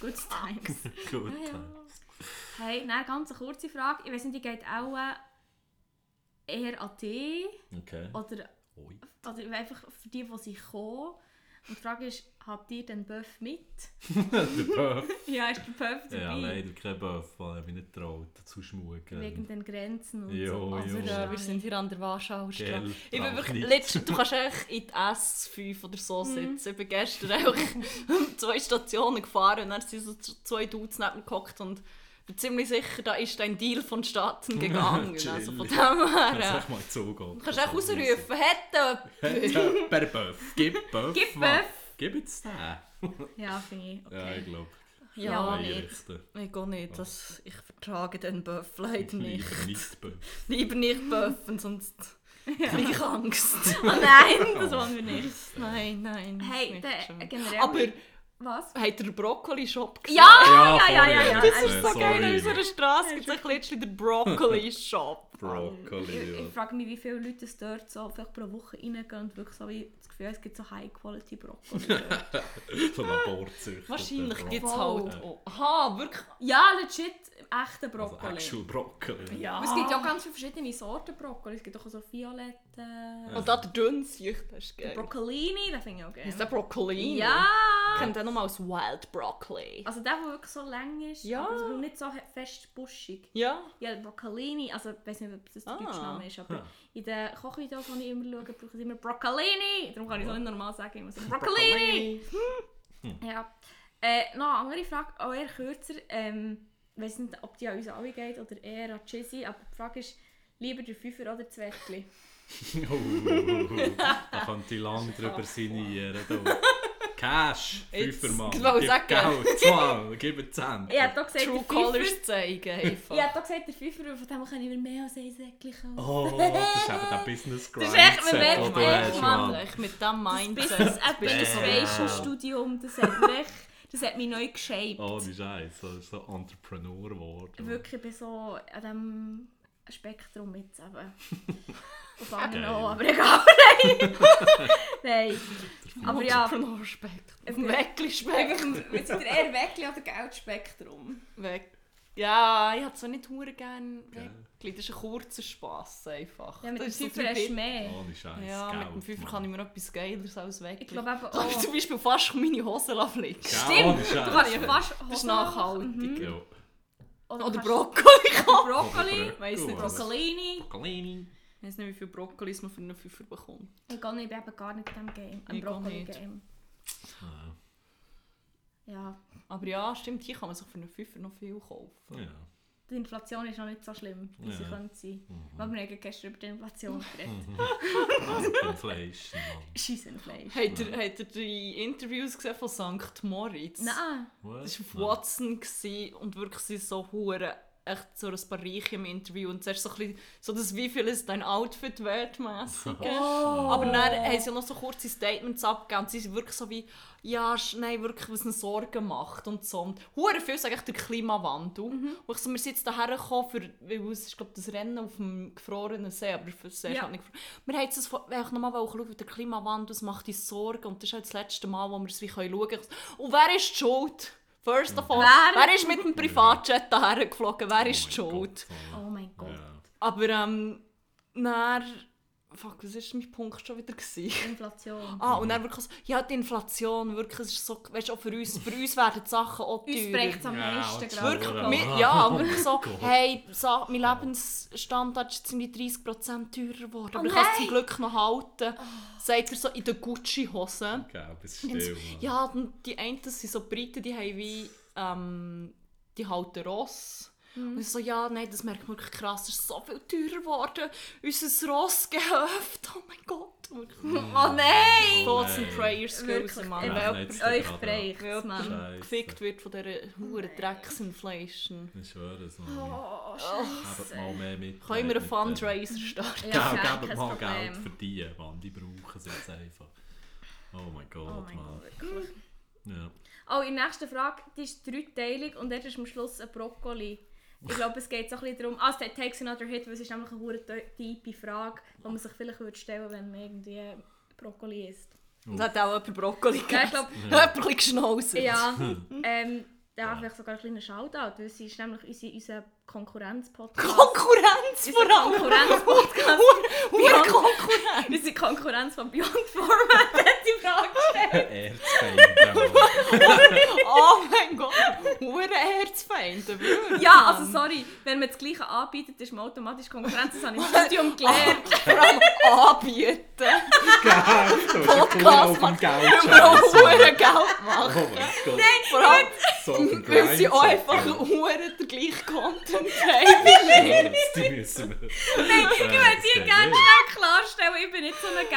Good times. Gut. Ja, ja. Hey, eine ganz kurze Frage. Ich weiß nicht, die geht auch äh, eher an dich Okay. oder, oder einfach für die, die sie kommen. Und die Frage ist, habt ihr den Böff mit? Der Böff. Ja, ist der Böff dabei? Ja, leider kein Böff, weil er mich nicht traut, zu schmucken. Wegen den Grenzen und Jo, so. jo. Wir, äh, wir sind hier an der Warschauer Straße. Gell, Ich bin wirklich, du kannst echt in die S5 oder so sitzen. Ich bin gestern einfach zwei Stationen gefahren und dann sind so zwei Dudes neben mir gehockt und bin ziemlich sicher, da ist ein Deal von Staaten gegangen. Also von dem Kannst her. du äh, echt mal zugehen. Du kannst echt rausrufen, hätte Per Böff. Gib Böff. Gib. Böff. Gib jetzt den. Ja, finde ich. Okay. Ja, ich glaube. Ja, Ja, nicht. Ich gehe nicht. Das, ich vertrage den Böff leider nicht. Lieber nicht Böff. Lieber nicht böffen, sonst kriege ich Angst. Oh nein, das wollen wir nicht. nein, nein. Hey, der, generell... Aber Was? habt ihr den Brokkoli-Shop gesehen? Ja, Ja, ja, ja, ja, ja. Das ist so Sorry. geil, in unserer Straße gibt es ein bisschen den Brokkoli-Shop. Brokkoli, Ich, ja. ich frage mich, wie viele Leute es dort so vielleicht pro Woche reingehen und wirklich so wie das Gefühl, es gibt so High-Quality Brokkoli. dort. So Laborzüchter. Wahrscheinlich gibt es halt auch. Aha, wirklich? ja, legit, echte Also Brokkoli. actual Brokkoli. Ja. Aber es gibt ja auch ganz viele verschiedene Sorten Brokkoli. Es gibt auch so violette... Und da der Dünnsicht, das ist Der geil. Broccolini, den finde ich auch geil. Ist der Brokkoli? Ja! Ich kenne den nur als Wild Broccoli. Also der, der wirklich so lang ist, Ja. aber so nicht so fest buschig. Ja? Ja, der Broccolini, also ich weiß nicht, ob das der Ah. deutsche Name ist, aber Hm. in den Kochvideos, die ich immer schaue, brauchen sie immer Broccolini. Darum kann ich es auch nicht normal sagen, ich muss sagen Broccolini. Ja. Äh, noch eine andere Frage, auch eher kürzer. Ähm, ich weiß nicht, ob die an uns alle geht oder eher an Jizzy, aber die Frage ist, lieber der Fünfer oder das Weckli? Oh, da könnte ich lange drüber sinnieren. Cash, Fünfermann. ich wollte sagen. Geld, Mann, gib mir 10. Ich habe da gesagt, True. Colours zeigen. Ich habe da gesagt, der Fünfer, von dem kann ich mir mehr als ein Säckchen kaufen. Oh, das ist eben der Business Grind. ist echt, man merkt echt, ich mit dem Das Mindset. So Administration Damn. Studium, das hat mich, das hat mich neu geshaped. Oh, die Scheiße, das ist so Entrepreneur geworden. Wirklich, ich bin so an Spektrum jetzt eben. Auf anderen auch, aber egal. Nein. Nein. Aber ja, Entrepreneur-Spektrum. Es- Weckli-Spektrum. jetzt sind eher Weckli oder Geldspektrum? Weg. Ja, ich hätte so nicht hure gerne. Weckli. Das ist ein kurzer Spass einfach. Ja, mit dem drei hast du mehr. Ohne Scheiße. Ja, mit dem Fünfer Mann. kann ich mir noch etwas Geileres als Weckli. Ich glaube eben habe ich auch. zum Beispiel fast meine Hosen fliegen. Gell, Stimmt, du kannst ja fast Das ist nachhaltig. Oder, Oder Brokkoli. Brokkoli. Weiss nicht, was- Broccolini. Broccolini. Ich weiß nicht, wie viel Brokkolis man für einen Fünfer bekommt. Ich gehe nicht, ich bin eben gar nicht in diesem Game. Ein. Brokkoli-Game. Ah, Ja. Aber ja, stimmt, hier kann man sich für einen Fünfer noch viel kaufen. Ja. Die Inflation ist noch nicht so schlimm, wie sie Ja. könnte sein. Mhm. Wir haben ja gestern über die Inflation geredet. Inflation, Mann. Scheissenfleisch. Habt ihr, habt ihr die Interviews gesehen von St. Moritz? Nein. What? Das war auf Watson und wirklich sie so hure echt so ein paar Reiche im Interview und zuerst so ein bisschen so das wie viel ist dein Outfit wert. Oh. Aber dann haben sie ja noch so kurze Statements abgegeben und sie sind wirklich so wie ja, nein, wirklich, was ihnen Sorgen macht und so. Und hure viel sage ich der Klimawandel. Und ich so, wir sind jetzt hierher gekommen für, weil es ist glaube das Rennen auf dem gefrorenen See, aber für See Ja. halt nicht gefroren. Wir haben jetzt nochmal schauen, wie der Klimawandel, das macht uns Sorgen und das ist halt das letzte Mal, wo wir es wie schauen können. Und wer ist die schuld? First of all, Wer? wer, ist mit dem Privatjet daher geflogen? Wer ist die Oh mein schuld? Oh mein Gott. Aber ähm, dann... Fuck, was war mein Punkt schon wieder? Gewesen? Inflation. Ah, und dann wirklich so, ja, die Inflation, wirklich, es ist so, weißt du, auch für uns, für uns werden die Sachen auch Uns teurer. bricht es am Ja, meisten gerade. Wirklich, Ja. wir, ja, wirklich so, hey, so, mein Lebensstandard ist ziemlich 30% teurer geworden, aber Oh ich kann es zum Glück noch halten. Sagt er so in den Gucci-Hosen. Gell, bist still, Mann. Ja, und die einen das sind so Briten, die haben wie, ähm, die halten Ross. Und ich so, ja, nein, das merkt man wirklich krass, es ist so viel teurer geworden. Unser Ross gehöft, oh mein Gott. Wirklich. Oh nein! Thoughts and prayers, Wirklich, Skills, Mann. euch bräucht Weil Mann. Gefickt wird von dieser hohen Drecksinflation. Ich schwöre es noch. Oh, Gebt mal mehr mit. Können wir einen mit, Fundraiser starten? Ja, Ja, gebt mal Problem. Geld für die, Mann. Die brauchen es jetzt einfach. Oh mein Gott, Oh mein Mann. Gott, wirklich. Ja. Oh, die nächste Frage, die ist dreiteilig und dort ist am Schluss ein Brokkoli. Ich glaube, es geht so ein bisschen darum, ah, es takes another hit, weil es ist nämlich eine hure tiefe Frage, die man sich vielleicht würde stellen wenn man irgendwie Brokkoli isst. Es hat auch jemand Brokkoli Ja, ich gegessen. glaube, Jemand ein bisschen geschnauzt. ja, ähm, ja, vielleicht sogar ein kleiner Shoutout, weil sie ist nämlich unsere, unser Konkurrenz-Podcast. Konkurrenz vor allem. Konkurrenz-Podcast. Hure Konkurrenz. Unsere Konkurrenz von Beyond Format hat die Frage gestellt. Erzfeinde, Mann. Oh mein Gott. Hure Erzfeinde, wirklich. Ja, also sorry, wenn man das Gleiche anbietet, ist man automatisch Konkurrenz. Das habe ich im Studium gelernt. Vor allem anbieten. Hast Podcast, Geld Wir wollen scheißen. hure Geld Oh machen. mein Gott. Vor allem, So weil sie auch einfach hure den gleichen Content haben. Die müssen wir. Nein, ich würde dir gerne schnell klarstellen, ich bin nicht so eine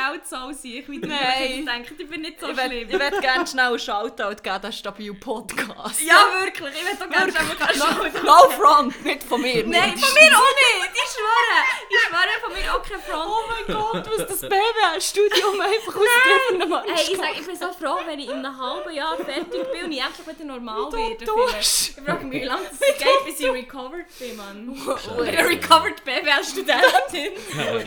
wie Nein. vielleicht denkt. Ich bin nicht so Ich schlimm. ich will gerne schnell einen Shoutout geben, den stabil Podcast. ja, wirklich. Ich will doch mal schauen. No front, nicht von mir. Nein, von mir auch nicht. Ich schwöre. Ich schwöre, von mir auch kein Front. Oh mein Gott, was das BWL-Studium einfach ausgegeben hat. Hey, ich, sag, ich bin so froh, wenn ich in einem halben Jahr fertig bin und ich endlich wieder normal werde. Ich frage mich, wie lange es geht, bis ich recovered bin, Mann. Ich bin recovered BWL-Studentin.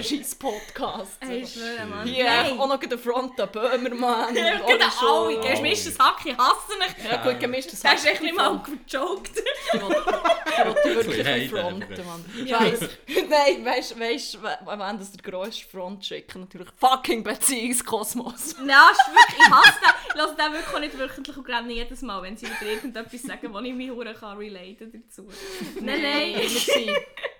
scheiß Podcast. Hey, ich schwöre, Mann. Hier, auch noch den Front an Böhmermann. Ja, alle gemischtes Hack, ich hasse dich. Ja gut, gemischtes Das ist Hack. echt nicht mal Ich ich will dich wirklich Hate fronten. Mann. Scheiße. Nein, weißt du, weißt, wenn das der grösste Front schicken? Natürlich fucking Beziehungskosmos. Ist wirklich, ich hasse den. Ich lasse den wirklich nicht wöchentlich und renne jedes Mal, wenn sie wieder irgendetwas sagen, wo ich mich hure kann relaten dazu. Nein, Nein, nein.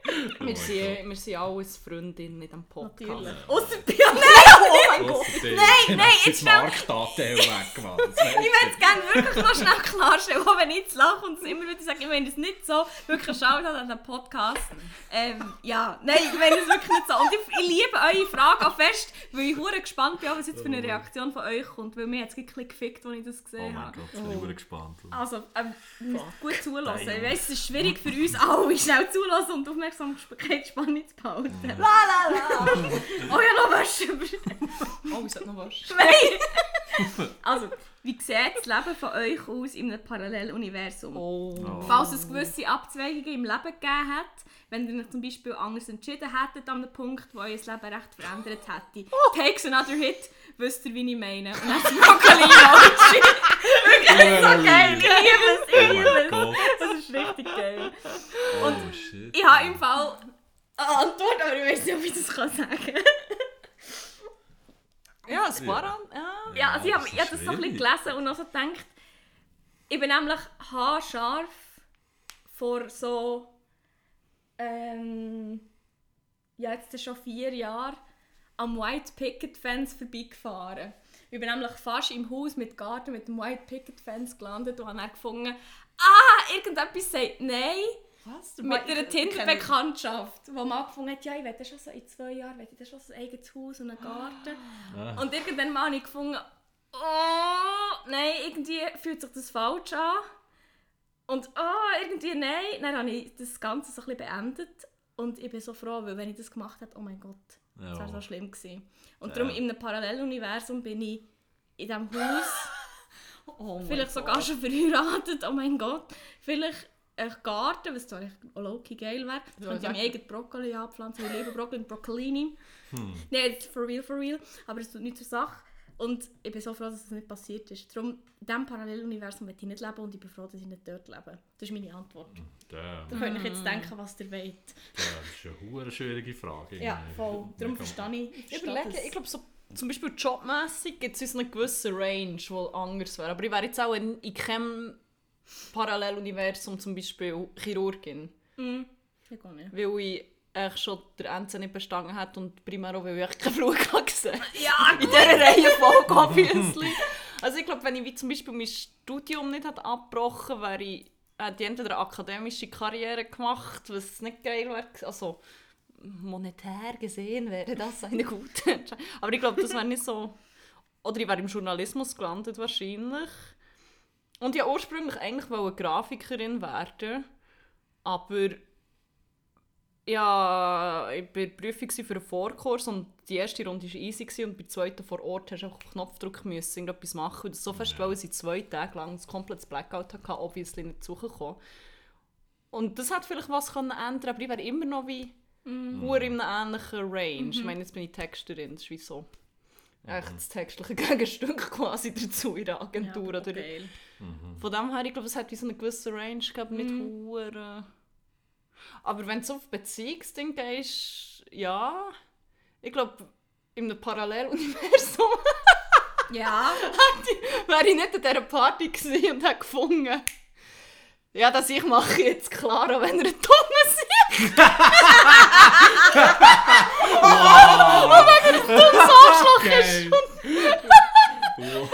Oh wir mein sind, wir sind alles Freundinnen in diesem Podcast. Natürlich. Ausser Pionnier. Oh mein Gott. Nein, nein, jetzt schnell. Marktanteil weg, Mann. Ich würde es gerne wirklich noch schnell klarstellen, auch wenn ich jetzt lache und es immer wieder sage, ich meine es nicht so, wirklich Shoutout an den Podcast. Ähm, ja, nein, ich meine es wirklich nicht so. Und ich, ich liebe eure Frage auch fest, weil ich hure gespannt bin, was jetzt für eine Reaktion von euch kommt, weil mir hat es ein bisschen gefickt, als ich das Oh gesehen mein habe. Gott, jetzt bin ich wirklich gespannt. Also, ähm, gut zulassen. Nein. Ich weiss, es ist schwierig für uns alle, schnell zulassen und die Aufmerksamkeit zu behalten. La la la. Oh ja, noch was. Oh, es hat noch was. Nein! Also, wie sieht das Leben von euch aus in einem Paralleluniversum? Oh. Falls es gewisse Abzweigungen im Leben gegeben hat, wenn ihr euch zum Beispiel anders entschieden hättet an einem Punkt, wo euer Leben recht verändert hätte. Takes another hit, wisst ihr, wie ich meine. Und dann ist Brokkoli Emoji. Wirklich so geil, ich liebe es, ich Oh liebe mein es. Das ist richtig geil. Oh shit. Ich habe im Fall eine Antwort, aber ich weiß nicht, ob ich das sagen kann. Ja, paar an. Ja. Ja, also ich das habe ich hab das so ein bisschen gelesen und auch so gedacht, ich bin nämlich haarscharf vor so, ähm, ja jetzt schon vier Jahren am White Picket Fence vorbeigefahren. Ich bin nämlich fast im Haus mit Garten mit dem White Picket Fence gelandet und habe dann gefunden, ah, irgendetwas sagt nein. Was? Mit einer Tinder-Bekanntschaft, wo man angefangen hat, ja, ich will schon so in zwei Jahren, will ich schon so ein eigenes Haus und einen Garten. Ah. Und irgendwann mal habe ich gefunden, oh, nein, irgendwie fühlt sich das falsch an. Und oh, irgendwie nein. Dann habe ich das Ganze so ein bisschen beendet. Und ich bin so froh, weil wenn ich das gemacht hätte, oh mein Gott, das wäre so schlimm gewesen. Und Ja. darum in einem Paralleluniversum bin ich in diesem Haus, Oh mein vielleicht sogar Gott. schon verheiratet, oh mein Gott. Vielleicht ein Garten, was zwar echt auch low geil wäre. Ich Ja, könnte ja sag- mein eigenes Brokkoli anpflanzen, ich liebe Brokkoli und Broccolini. Hm. Nein, jetzt for real, for real. Aber es tut nichts zur Sache. Und ich bin so froh, dass das nicht passiert ist. Darum, in diesem Paralleluniversum will ich nicht leben und ich bin froh, dass ich nicht dort lebe. Das ist meine Antwort. Damn, Da könnt ihr jetzt denken, was ihr wollt. das ist eine hure schwierige Frage. Ja, voll. Darum verstehe ich. ich überlege, das. ich glaube so, zum Beispiel jobmässig gibt es uns einen gewissen Range, der anders wäre. Aber ich wäre jetzt auch in, in keinem Paralleluniversum zum Beispiel Chirurgin. Mhm. Ich gar nicht. Weil ich schon der NC nicht bestanden hat und primär auch, weil ich echt keine Flug gesehen Ja, In dieser Reihenfolge, obviously. Also ich glaube, wenn ich wie zum Beispiel mein Studium nicht hätte abgebrochen hätte, wäre ich hätte ich entweder eine akademische Karriere gemacht, was nicht geil wäre. Also monetär gesehen wäre das eine gute Entscheidung. Aber ich glaube, das wäre nicht so... Oder ich wäre im Journalismus gelandet wahrscheinlich. Und ich wollte ursprünglich eigentlich wollte Grafikerin werden. Aber ja, ich war Prüfung für einen Vorkurs und die erste Runde war easy gewesen und bei der zweiten vor Ort hast du einfach Knopfdruck müssen, irgendetwas machen. Und so fest, weil ich zwei Tage lang ein komplettes Blackout hatte, obviously nicht zugekommen. Und das hat vielleicht was können ändern, aber ich wäre immer noch wie Mhm. mm. in einem ähnlichen Range. Ich meine, jetzt bin ich Texterin, das ist wie so echt das textliche Gegenstück quasi dazu in der Agentur. Ja, oder geil. von dem her, ich glaube, es hat wie so eine gewisse Range gehabt, nicht Mhm. hure. Aber wenn du auf Beziehungsding gehst, ja, ich glaube, in einem Paralleluniversum Ja, wäre ich nicht an dieser Party gewesen und hätte gefunden, ja, dass ich mache jetzt klar, auch wenn er ein dummes ist. Arschloch ist. Wow.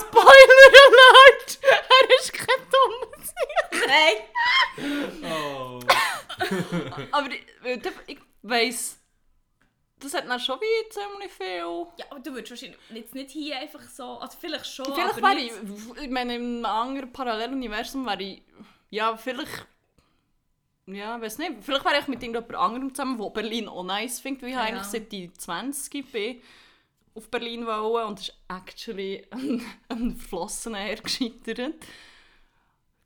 Spoiler Alert! Er ist kein dummes nein. Oh. Aber ich, ich weiss, das hat dann schon wie ziemlich viel. Ja, aber du würdest wahrscheinlich jetzt nicht hier einfach so, also vielleicht schon, Vielleicht aber wäre ich, ich meine, in einem anderen Paralleluniversum wäre ich, ja, vielleicht, ja, weiß nicht, vielleicht wäre ich mit irgendjemand anderem zusammen, der Berlin auch nice findet, weil ich Ja. eigentlich seit ich 20 bin auf Berlin wollen und es ist actually ein, ein Flossener gescheitert.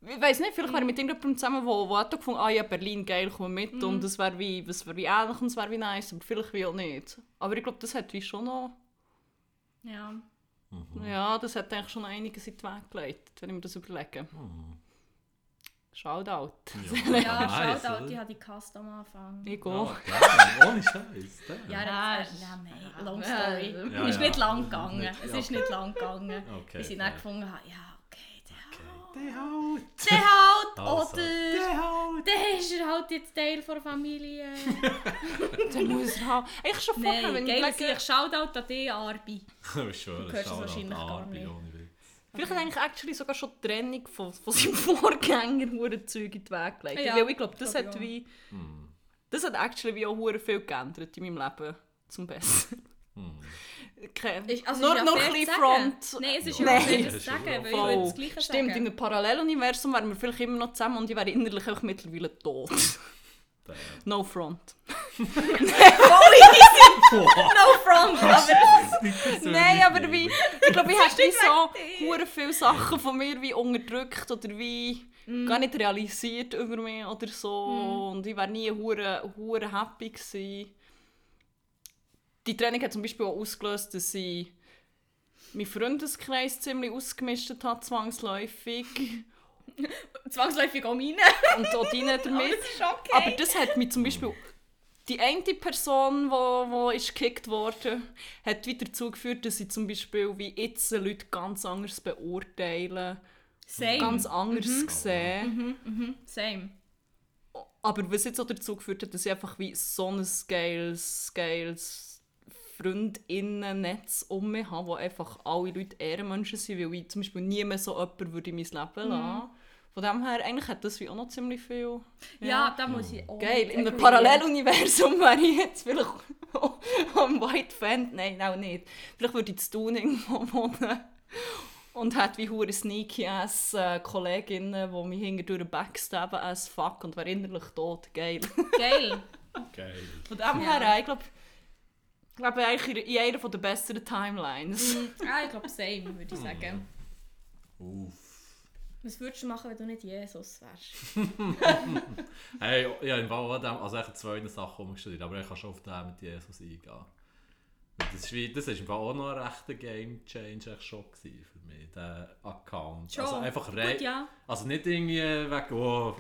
Ich weiß nicht, vielleicht wäre ich mit irgendjemandem zusammen, wo, wo hat gefunden, ah ja, Berlin, geil, komm mit Mhm. und es wäre wie, es wäre wie ähnlich und es wäre wie nice, aber vielleicht wie auch nicht. Aber ich glaube, das hat wie schon noch, Ja. ja, das hat eigentlich schon einiges in den Weg gelegt, wenn ich mir das überlege. Shoutout. Ja, Ja, nice, schaut oder? die hat die Cast am Anfang. Ich. Oh, damn, ohne Scheiß. Ja, Ja, das ist- ja, nein, long Ja, story. ja, ist nicht lang gegangen. Nicht- es ist nicht lang gegangen. Okay, Bis ich fair. dann gefunden habe, ja, okay, der Der Haut. Der Also. oder? Haut. Der ist er halt jetzt Teil der Familie. Dann muss er haben. Ich schon vorher, Nein, wenn geil ich lege, Shoutout an dich, Arbi. Schon, Du hörst es Shoutout wahrscheinlich an gar Arbi, nicht. ohne Witz. Vielleicht hat eigentlich actually sogar schon die Trennung von, von seinem Vorgänger hure Zeug in den Weg gelegt. Ja, Weil ich glaube, das glaub hat wie... Das hat actually wie auch hure viel geändert in meinem Leben. Zum Besten. Okay. Ist, also nur ist ja nur fair ein bisschen. Front. Nein, es ist Ja. Nein. fair Das sagen, weil ich würde das Gleiche Stimmt, in sagen. einem Paralleluniversum wären wir vielleicht immer noch zusammen und ich wäre innerlich auch mittlerweile tot. Damn. No front. No front, aber... Nein, aber wie, ich glaube, ich habe so hure viele Sachen von mir wie unterdrückt oder wie gar nicht realisiert über mich oder so und ich wäre nie hure hure happy gewesen. Die Training hat zum Beispiel auch ausgelöst, dass ich meinen Freundeskreis ziemlich ausgemistet habe, zwangsläufig. Zwangsläufig auch meine. Und auch deine Aber damit. das ist okay. Aber das hat mich zum Beispiel... Die eine Person, die wo, wo ist gekickt wurde, hat wieder dazu geführt, dass ich zum Beispiel wie jetzt Leute ganz anders beurteilen, Same. ganz anders sehen. Same. Aber was jetzt auch dazu geführt hat, dass ich einfach wie so ein geiles, geiles Freundinnen-Netz um mich habe, wo einfach alle Leute Ehrenmenschen sind, weil ich zum Beispiel nie mehr so jemanden würde in mein Leben lassen. Von dem her, eigentlich hat das wie auch noch ziemlich viel... Ja, da muss ich auch Geil, in einem. Paralleluniversum wäre ich jetzt vielleicht am White Fan. Nein, auch nicht. Vielleicht würde ich zu Tun irgendwo wohnen. Und hat wie hure sneaky ass äh, Kolleginnen, die mich hinterdurch backstabben as fuck und wäre innerlich tot. Geil. Geil. Geil. Von dem Ja. her, ich glaube, ich glaube eigentlich in- einer der besseren Timelines. Ah, ich glaube, same, würde ich sagen. Uff. Was würdest du machen, wenn du nicht Jesus wärst? Hey, ja, im Fall dem, also ich habe zwei Sachen umgestellt, aber ich kann schon auf den mit Jesus eingehen. Das ist, wie, das ist im Fall auch noch ein rechter Game Change schon für mich, der Account. Schon. Also einfach rein, ja. also nicht irgendwie wegen, oh,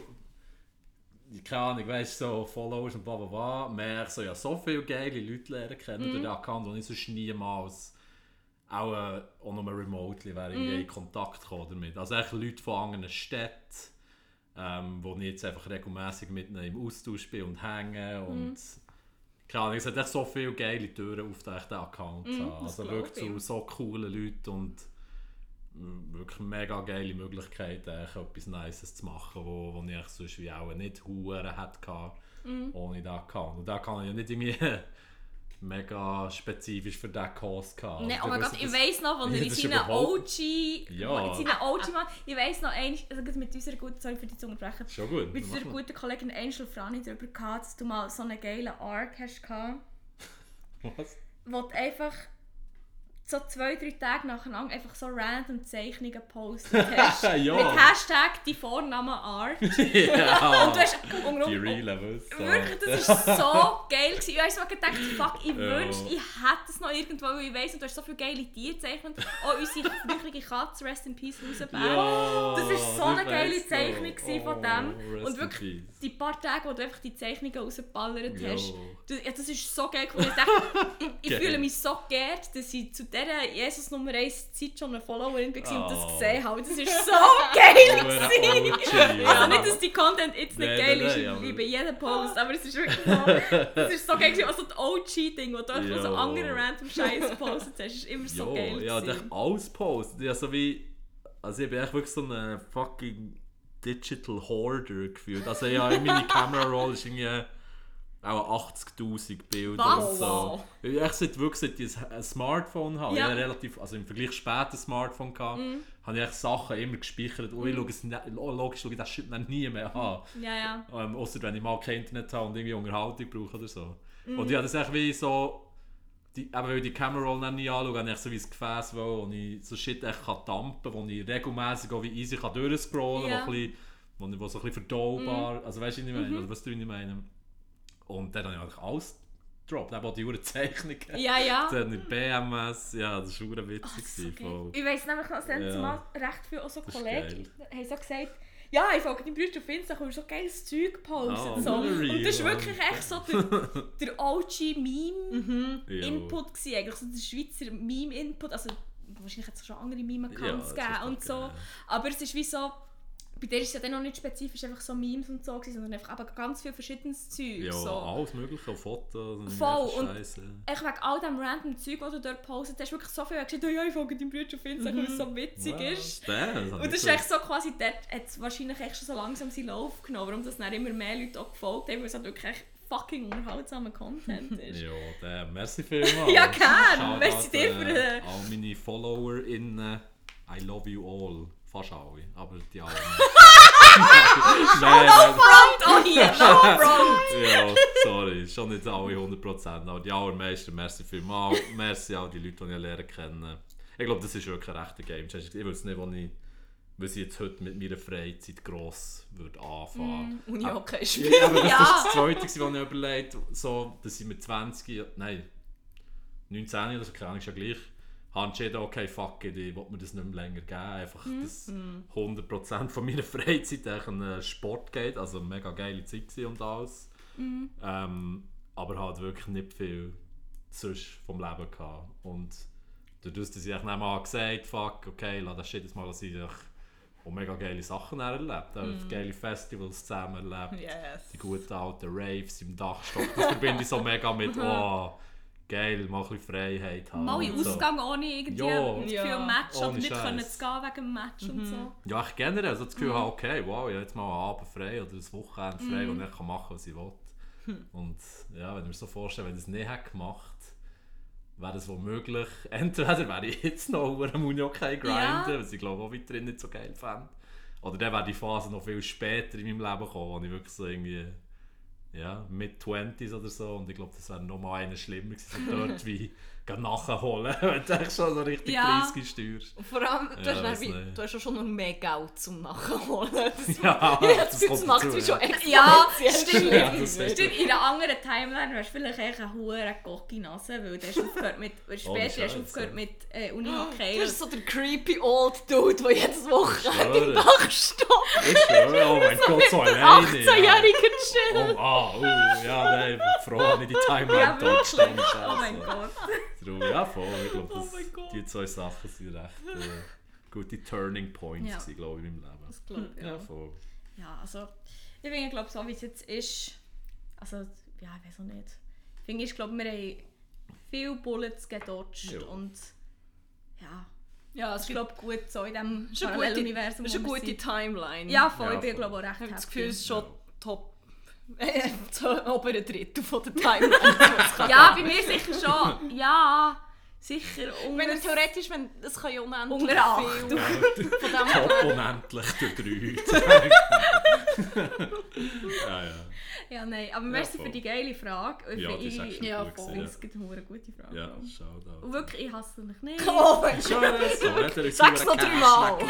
keine Ahnung, weißt du, so Followers und bla bla bla, mehr so, ja, so viele geile Leute lernen kennen durch den Account, wo ich sonst niemals auch, äh, auch nur remotely wäre irgendwie in Kontakt gekommen damit. Also echt Leute von anderen Städten, ähm, wo ich jetzt einfach regelmäßig mit ihnen im Austausch bin und hänge und keine Ahnung, es hat echt so viele geile Türen auf den, den Account das Also wirklich ich. zu so coolen Leuten und wirklich mega geile Möglichkeit, eigentlich etwas Nices zu machen, wo, wo ich sonst wie auch nicht Huren hätte, ohne das kann. Und da kann ich ja nicht irgendwie mega spezifisch für diesen Kurs gehabt. Nein, oh Du mein Gott, ich weiss noch, als er in seinen OG, Ja. in seinen OG Mann, ich weiss noch also mit unserer guten, sorry für die zu unterbrechen, Schon gut. mit unserer guten Kollegin Angel Frani darüber gehabt, dass du mal so einen geilen Arc hast gehabt, Was? wo du einfach so zwei, drei Tage nacheinander einfach so random Zeichnungen gepostet hast. Ja. Mit Hashtag die Vornamen Art. ja. Und du hast unter Die real Levels. so. Wirklich, das war so geil. Gewesen. Ich habe so gedacht, fuck, ich wünschte, ich hätte es noch irgendwo, weil ich weiss, und du hast so viele geile Tiere gezeichnet. Auch unsere frühere Katze, Rest in Peace, Rausbär. Ja, Das war so eine geile Zeichnung gewesen von Oh, dem. rest Und wirklich, die paar Tage, wo du einfach die Zeichnungen rausgeballert hast, du, ja, das ist so geil. Ich, dachte, ich, ich fühle mich so geehrt, dass ich zu dieser Jesus Nummer 1 Zeit schon eine Followerin war und das Oh. gesehen habe. Das ist so geil gewesen. Also ja. nicht, dass die Content jetzt nicht geil ist, nein, ich liebe jeden Post, aber es ist wirklich so, das ist so geil gewesen. Also das OG-Ding, wo du einfach so Ja. andere random Scheiß postet hast, ist immer so Jo, geil ja, gewesen. ich alles postet. Ja, so wie. Also ich bin echt wirklich so ein fucking Digital Hoarder gefühlt. Also ja, meine Camera Roll ist irgendwie auch 80.000 Bilder Was? und so. Ich seit wirklich seit ich ein Smartphone habe, Ja. ich habe relativ, also im Vergleich spät ein Smartphone gehabt, habe ich Sachen immer gespeichert. Und ich schaue es nicht, logisch schaue ich das Shit dann nie mehr an. Ja, ja. Ähm, Außer wenn ich mal kein Internet habe und irgendwie Unterhaltung brauche oder so. Mhm. Und ich habe das echt wie so. Die, eben weil ich die Camera Roll nie anschaue, habe ich so wie ein Gefäß, wo ich so Shit echt kann dampen wo ich regelmäßig auch wie easy kann durchscrollen Ja. kann, wo, ein bisschen- wo, wo so ein bisschen verdaubar Also weißt du, was ich Mhm. meine? Oder was du ich meine? Und dann habe ich eigentlich alles gedroppt, eben auch die Uhren Zeichnungen. Ja, ja. Dann die BMS, ja, das war schon witzig. Ah, so. Ich weiss nämlich noch, dass Ja. mal recht viele auch so Kollegen haben so gesagt, ja, ich folge deinem Bruder auf Insta, kommst so geiles Zeug posten. Ah, so. Und das war wirklich echt so der, der OG-Meme-Input Mhm. Ja. eigentlich so der Schweizer Meme-Input. Also wahrscheinlich hat es schon andere Meme-Accounts das gegeben und so. geil. Aber es ist wie so, bei dir ist es ja dann noch nicht spezifisch einfach so Memes und so gewesen, sondern einfach aber ganz viel verschiedenes Zeug. Ja, so. alles mögliche, auch Fotos und Voll, und-. Ich wegen all dem random Zeug, das du dort postet hast, wirklich so viel gesagt, oh ja, ich folge deinem Bruder auf Insta, weil es so witzig ist. Und das ist echt so quasi, dort hat es wahrscheinlich echt schon so langsam seinen Lauf genommen, warum das dann immer mehr Leute auch gefolgt haben, weil es halt wirklich echt fucking unterhaltsamer Content ist. Ja, der, merci vielmals. Ja, gern. Merci dir für, äh, äh, all meine FollowerInnen. I love you all. Fast alle, aber die anderen. nein, nein, Front auch hier, no front! ja, sorry, schon nicht alle 100%, aber die allermeisten, merci vielmals. Merci all die Leute, die ich lernen kennen. Ich glaube, das ist wirklich ein rechter Game Changer. Ich weiß nicht, wo ich, was ich jetzt heute mit meiner Freizeit gross würde anfangen Uni Ah, Hockey Ja, spielen. aber das Ja. ist das Zweite, was ich überlegt so, dass ich mit 20, nein, 19 oder so, keine Ahnung, ist ja gleich, habe entschieden, okay, fuck it, ich will mir das nicht mehr länger geben. Einfach, dass 100% von meiner Freizeit an Sport geht, also eine mega geile Zeit und alles. Ähm, aber halt wirklich nicht viel sonst vom Leben gehabt. Und dadurch, dass ich eigentlich mal gesagt fuck, okay, lass das Shit jetzt mal, dass ich auch mega geile Sachen erlebt habe. Geile Festivals zusammen erlebt Yes. die guten alten Raves im Dachstock. Das verbinde ich so mega mit, oh, geil, mal ein bisschen Freiheit haben. Mal in und so. Ausgang ohne irgendwie Ja. das Ja. Gefühl, Match oder Ohne nicht Scheiß. können zu gehen wegen dem Match und so. Ja, ich generell also das Gefühl, habe, okay, wow, ich habe jetzt mal einen Abend frei oder ein Wochenende frei, wo ich kann machen was ich will. Und ja, wenn ich mir so vorstelle, wenn ich es nicht hätte gemacht wäre es womöglich, entweder wäre ich jetzt noch über Muniokai grinden, Ja. was ich glaube auch weiterhin nicht so geil fände. Oder dann wäre die Phase noch viel später in meinem Leben gekommen, wo ich wirklich so irgendwie ja, mit 20s oder so. Und ich glaube, das wäre noch mal eine schlimmer gewesen, dort wie nachholen, wenn du echt schon so richtig Ja. 30 steuerst. Und vor allem, du, Ja, hast, wie, du hast ja schon noch mehr Geld zum Nachholen. Das, Ja, ja, das, das macht es schon extra Ja, stimmt. Ja, das ist- Stimmt, in einer anderen Timeline wärst du vielleicht echt eine hure gocki Nase, weil du hast aufgehört mit, weil später hast du aufgehört mit äh, Du Unihockey. bist so der creepy old Dude, der jedes Wochenende im Dachstock Ich schwöre, oh mein Gott, so der alleine. 18-jährigen chillt. Oh, ah, ja, nein, ich bin froh, wenn ich die Timeline Ja, wirklich. habe. Oh mein Gott. Darum, ja, voll, ich glaube, Oh das- mein Gott. die zwei Sachen sind recht äh, gute Turning Points, Ja. gewesen, glaube ich, in meinem Leben. Das glaube ich. Ja, Ja. voll. ja, also ich finde, glaube so wie es jetzt ist, also ja, ich weiß auch nicht. Ich finde, ich glaube, wir haben viele Bullets gedodged Ja. und ja, Ja, es Ich gibt glaube gut so in diesem ist Paralleluniversum. das ist eine gute. Timeline. Ja, voll. Ja, ich bin glaube auch recht Ich habe das. Gefühl, es ist schon Ja. top. Äh, so obere Drittel von der Timeline. Ja, bei mir sicher schon. Ja, sicher. Ich meine, Unter, theoretisch, wenn, es kann ja unendlich Unter acht. viel dem Top unendlich durch drei. ja, ja. ja, nein. Aber merci voll. für die geile Frage. Ja, das ist actually Ja, voll. gewesen, es gibt eine gute Frage. Ja, ja schau da. Und wirklich, ich hasse mich nicht. Oh mein Gott. Er Sag's noch dreimal. Nein,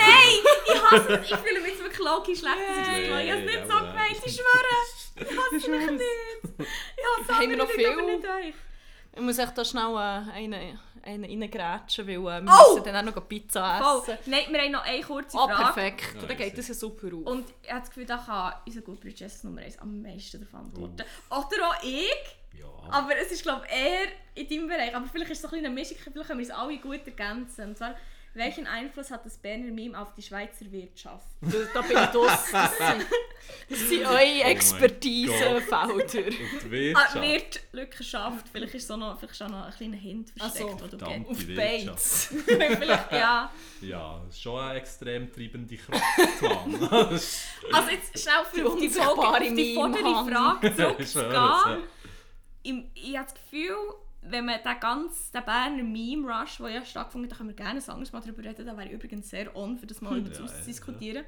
ich hasse es. Ich fühle mich jetzt wirklich logisch schlecht, dass ich das. Ich habe es nicht so gemeint, ich schwöre. Ich hasse mich nicht. Ich hasse Haben wir noch andere Leute, aber nicht euch. Ich muss echt da schnell äh, einen, einen reingrätschen, weil äh, wir Oh! müssen dann auch noch Pizza Voll. essen. Nein, wir haben noch eine kurze Ah, Frage. perfekt. Ja, dann geht das ja super auf. Und ich habe das Gefühl, da kann unser Goodbridge Jess Nummer 1 am meisten davon antworten. Oder auch ich. Ja. Aber es ist, glaube ich, eher in deinem Bereich. Aber vielleicht ist es so ein bisschen eine Mischung, vielleicht können wir es alle gut ergänzen. Und zwar, welchen Einfluss hat das Berner Meme auf die Schweizer Wirtschaft? da, bin ich. Das sind, das sind eure Oh mein Expertisefelder. Und die Ah, Wirtschaft. Wirtlückenschaft. Vielleicht ist so noch, vielleicht ist auch noch ein kleiner Hint versteckt, Also, wo du. Auf Die Bates. vielleicht, ja. Ja, schon eine extrem treibende Kraft, Also jetzt schnell für die, Folge, auf die vordere. Frage zurückzugehen. Im- Ich habe das Gefühl, wenn man den ganzen den Berner Meme-Rush, der ja stattgefunden hat, da können wir gerne ein anderes Mal darüber reden, da wäre ich übrigens sehr on, für das mal über Ja, das ja, auszudiskutieren,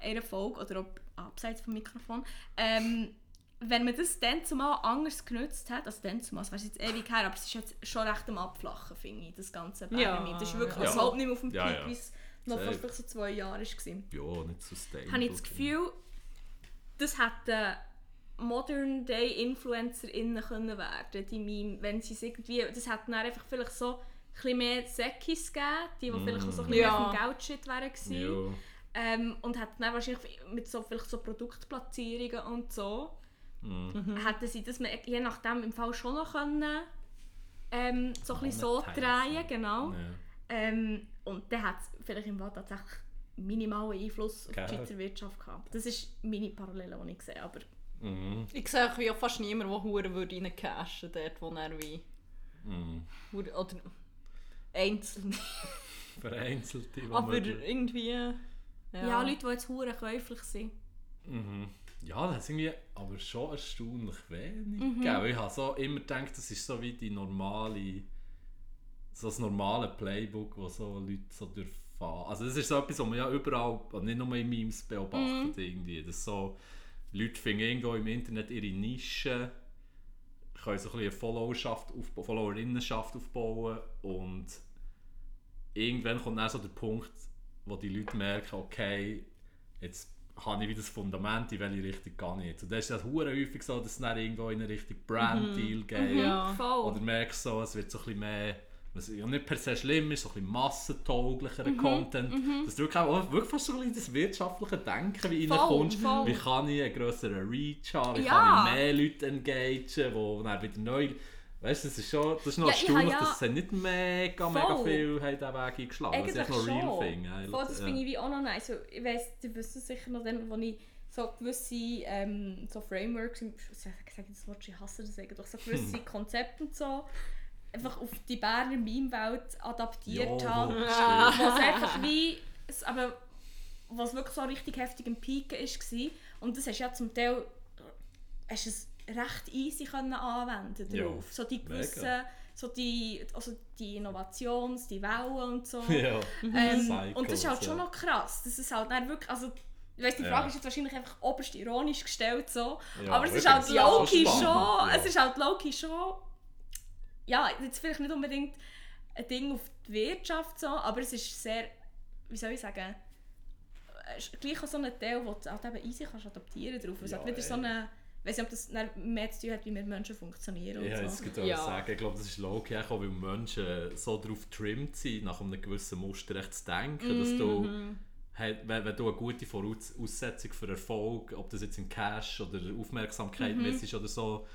in einer Folge oder ob abseits vom Mikrofon. Ähm, wenn man das dann zumal anders genutzt hat, also dann zumal, es wäre jetzt ewig her, aber es ist jetzt schon recht am Abflachen, finde ich, das ganze Berner Ja, Meme. Das ist wirklich ja. überhaupt nicht mehr auf dem Ja, Peak, ja. wie es noch vor so zwei Jahren war. ja, nicht sustainable. habe ich das Gefühl, das hätten Modern Day InfluencerInnen können werden, die Meme, wenn sie es irgendwie, das hätten dann einfach vielleicht so ein mehr Säckis gegeben, die, die vielleicht auch so ein bisschen Ja. mehr vom Geldshit wären gewesen. Ja. Ähm, und hätten dann wahrscheinlich mit so, vielleicht so Produktplatzierungen und so, Mhm. hätten sie das je nachdem im Fall schon noch können, ähm, so ein bisschen so drehen, genau. Ja. Ähm, und dann hat es vielleicht im Fall tatsächlich minimalen Einfluss auf die. Schweizer Wirtschaft gehabt. Das ist meine Parallele, die ich sehe. Aber Mhm. Ich sehe wie auch fast niemand, der Huren würde reincashen dort, wo er wie... Mhm. Hure- Oder einzelne. Vereinzelte, die Aber irgendwie... Ja, ja, Leute, die jetzt hure käuflich sind. Mhm. Ja, das ist irgendwie aber schon erstaunlich wenig. Mhm. Ich habe so immer gedacht, das ist so wie die normale, so das normale Playbook, wo so Leute so durchfahren. Also das ist so etwas, was man ja überall, und nicht nur in Memes beobachtet Mhm. irgendwie. Dass so Leute finden irgendwo im Internet ihre Nische, können so ein bisschen eine Followerschaft aufbauen, Followerinnenschaft aufbauen und irgendwann kommt dann so der Punkt, wo die Leute merken, okay, jetzt habe ich wieder das Fundament, in welche Richtung gehe ich jetzt. Und das ist hure häufig so, dass es dann irgendwo in eine Richtung Brand-Deal geht. Ja. Voll. Oder merkst so, es wird so ein bisschen mehr, was ja nicht per se schlimm ist, so ein bisschen massentauglicherer Mhm, Content. Dass du wirklich, auch, wirklich fast so ein bisschen das wirtschaftliche Denken wie reinkommst. voll. Wie kann ich einen grösseren Reach haben, wie Ja. kann ich mehr Leute engagieren, die dann wieder neu... Weißt du, das ist schon das ist noch Ja, ich erstaunlich, ja- dass es nicht mega, mega Voll. viel haben diesen Weg eingeschlagen haben. Das ist noch real thing. Voll, das Ja. finde ich wie auch noch nice. So, Ich weiss, du wisst es sicher noch dann, wo ich so gewisse ähm, so Frameworks, ich sage das Wort, ich hasse das eigentlich, so gewisse Konzepte und so, einfach auf die Berner Meme-Welt adaptiert Ja, habe. stimmt. was einfach wie, aber was wirklich so richtig heftig im Piken war. Und das hast du ja zum Teil hast es recht easy können anwenden Ja, drauf. So die mega. gewissen, so die, also die Innovations-, die Wellen und so. Ja. Ähm, Cycles, und das ist halt ja. schon noch krass. Das ist halt dann wirklich, also weiss, die Ja. Frage ist jetzt wahrscheinlich einfach oberst ironisch gestellt so, Ja, aber es ist halt auch low-key schon, ja. es ist halt low-key schon, ja, jetzt vielleicht nicht unbedingt ein Ding auf die Wirtschaft so, aber es ist sehr, wie soll ich sagen, gleich auch so ein Teil, wo du halt eben easy kannst adaptieren drauf. Es Ja, hat wieder so ey. eine, ich weiß nicht, ob das mehr zu tun hat, wie wir Menschen funktionieren Ja, und das so. ich Ja. sagen. Ich glaube, das ist logisch, auch weil Menschen so darauf getrimmt sind, nach einem gewissen Muster echt zu denken, dass du, Mhm. wenn, wenn du eine gute Voraussetzung für Erfolg, ob das jetzt in Cash oder Aufmerksamkeit Mhm. ist oder so,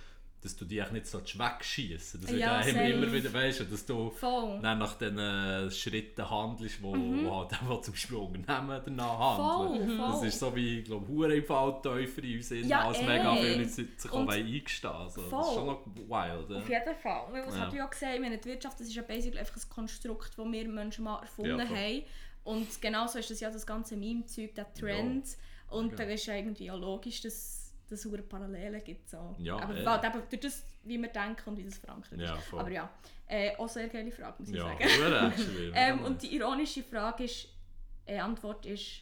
dass du die eigentlich nicht so wegschießen Das wird Ja, ja, immer, safe. immer wieder, weißt du, dass du Voll. dann nach den äh, Schritten handelst, wo, wo halt auch zum Beispiel Unternehmen danach Voll, handeln. voll. Das ist so wie, ich glaube, hure im Fallteufel in uns Ja, als mega viele Leute sich auch eingestehen also, Das ist Voll. schon noch wild. Auf Ja. jeden Fall. Muss Ja. natürlich auch sehen, ich meine, die Wirtschaft das ist ja basically einfach ein Konstrukt, das wir Menschen mal erfunden Ja, voll. haben. Und genauso ist das ja das ganze Meme-Zeug, der Trend. Und Genau. da ist ja irgendwie auch logisch, dass dass es Parallelen gibt. So. Ja, Aber eh. halt eben durch das, wie wir denken und wie das verankert Ja, ist. Aber ja, äh, auch sehr geile Frage, muss ich Ja, sagen. hure actually. Ähm, und die ironische Frage ist, äh, Antwort ist.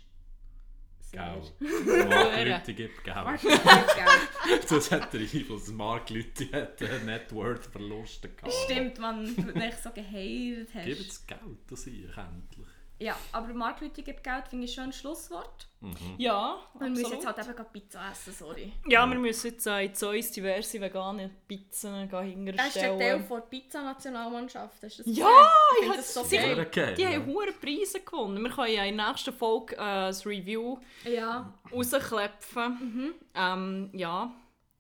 Gell. Mark Lüthi gibt Geld. Das hat der Einfluss. Mark Lüthi hat äh, Net Worth Verluste gehabt. Stimmt, man, wenn du dich so geheiratet hast. Gib jetzt Geld das ich endlich. Ja, aber Mark Lüthi gibt Geld, finde ich schon ein Schlusswort. Ja, Wir müssen absolut. jetzt halt eben Pizza essen, sorry. Ja, wir müssen jetzt äh, in Zeus diverse vegane Pizzen gehen Das ist der Teil hinterstellen. von der Pizza-Nationalmannschaft. Hast du das Ja, ich finde habe das so sicher- geil. Geil, Die ja. haben hohe Preise gewonnen. Wir können ja in der nächsten Folge äh, das Review Ja, rausklepfen. Ähm, ja,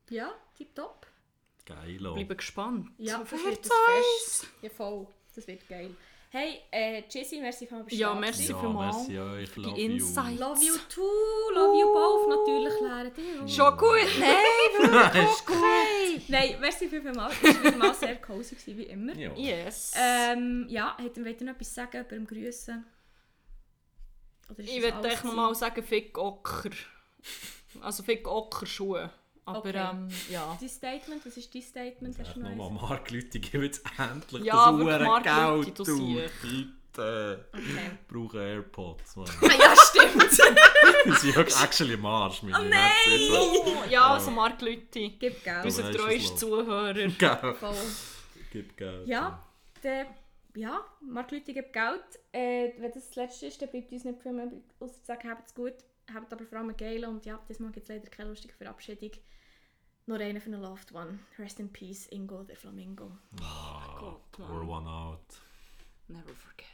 ja, tipptopp. Geilo. bleibe gespannt. Ja, das wird? Fest. Ja, voll. Das wird geil. Hey, äh, Jessie, merci für Ja, merci ja, vielmals. merci euch. Love Die you. Insights. Love you too, love you both. Natürlich, Lehrer, auch. Schon gut? Nein, wirklich okay. Nein, merci vielmals. Es war mal sehr cozy, gewesen, wie immer. Ja. Yes. Ähm, ja, hätten wir noch etwas sagen über dem Grüßen? Oder ist ich würde echt nochmal sagen, Fick Ocker. Also Fick Ocker Schuhe. Aber Okay. ähm, ja. Dein Statement, was ist dein Statement? Hast du noch nochmal, eins? Mark Lüthi, gib jetzt endlich Ja, das Lüthi, Geld, du. Bitte. Okay. Ich brauche AirPods. Ja, stimmt. Sie sind actually im Arsch, meine Oh nein! Oh, ja, also Mark Lüthi. Gib Geld. Unser treuester es Zuhörer. Geld. Voll. Gib Geld. Ja, der, ja, Mark Leute gibt Geld. Äh, wenn das das Letzte ist, dann bleibt uns nicht viel mehr außer zu sagen, habt es gut, habt aber vor allem geil und ja, diesmal gibt es leider keine lustige Verabschiedung. Nur einer von den Loved One. Rest in Peace, Ingo, der Flamingo. Ah, Gott, pour Mann. one out. Never forget.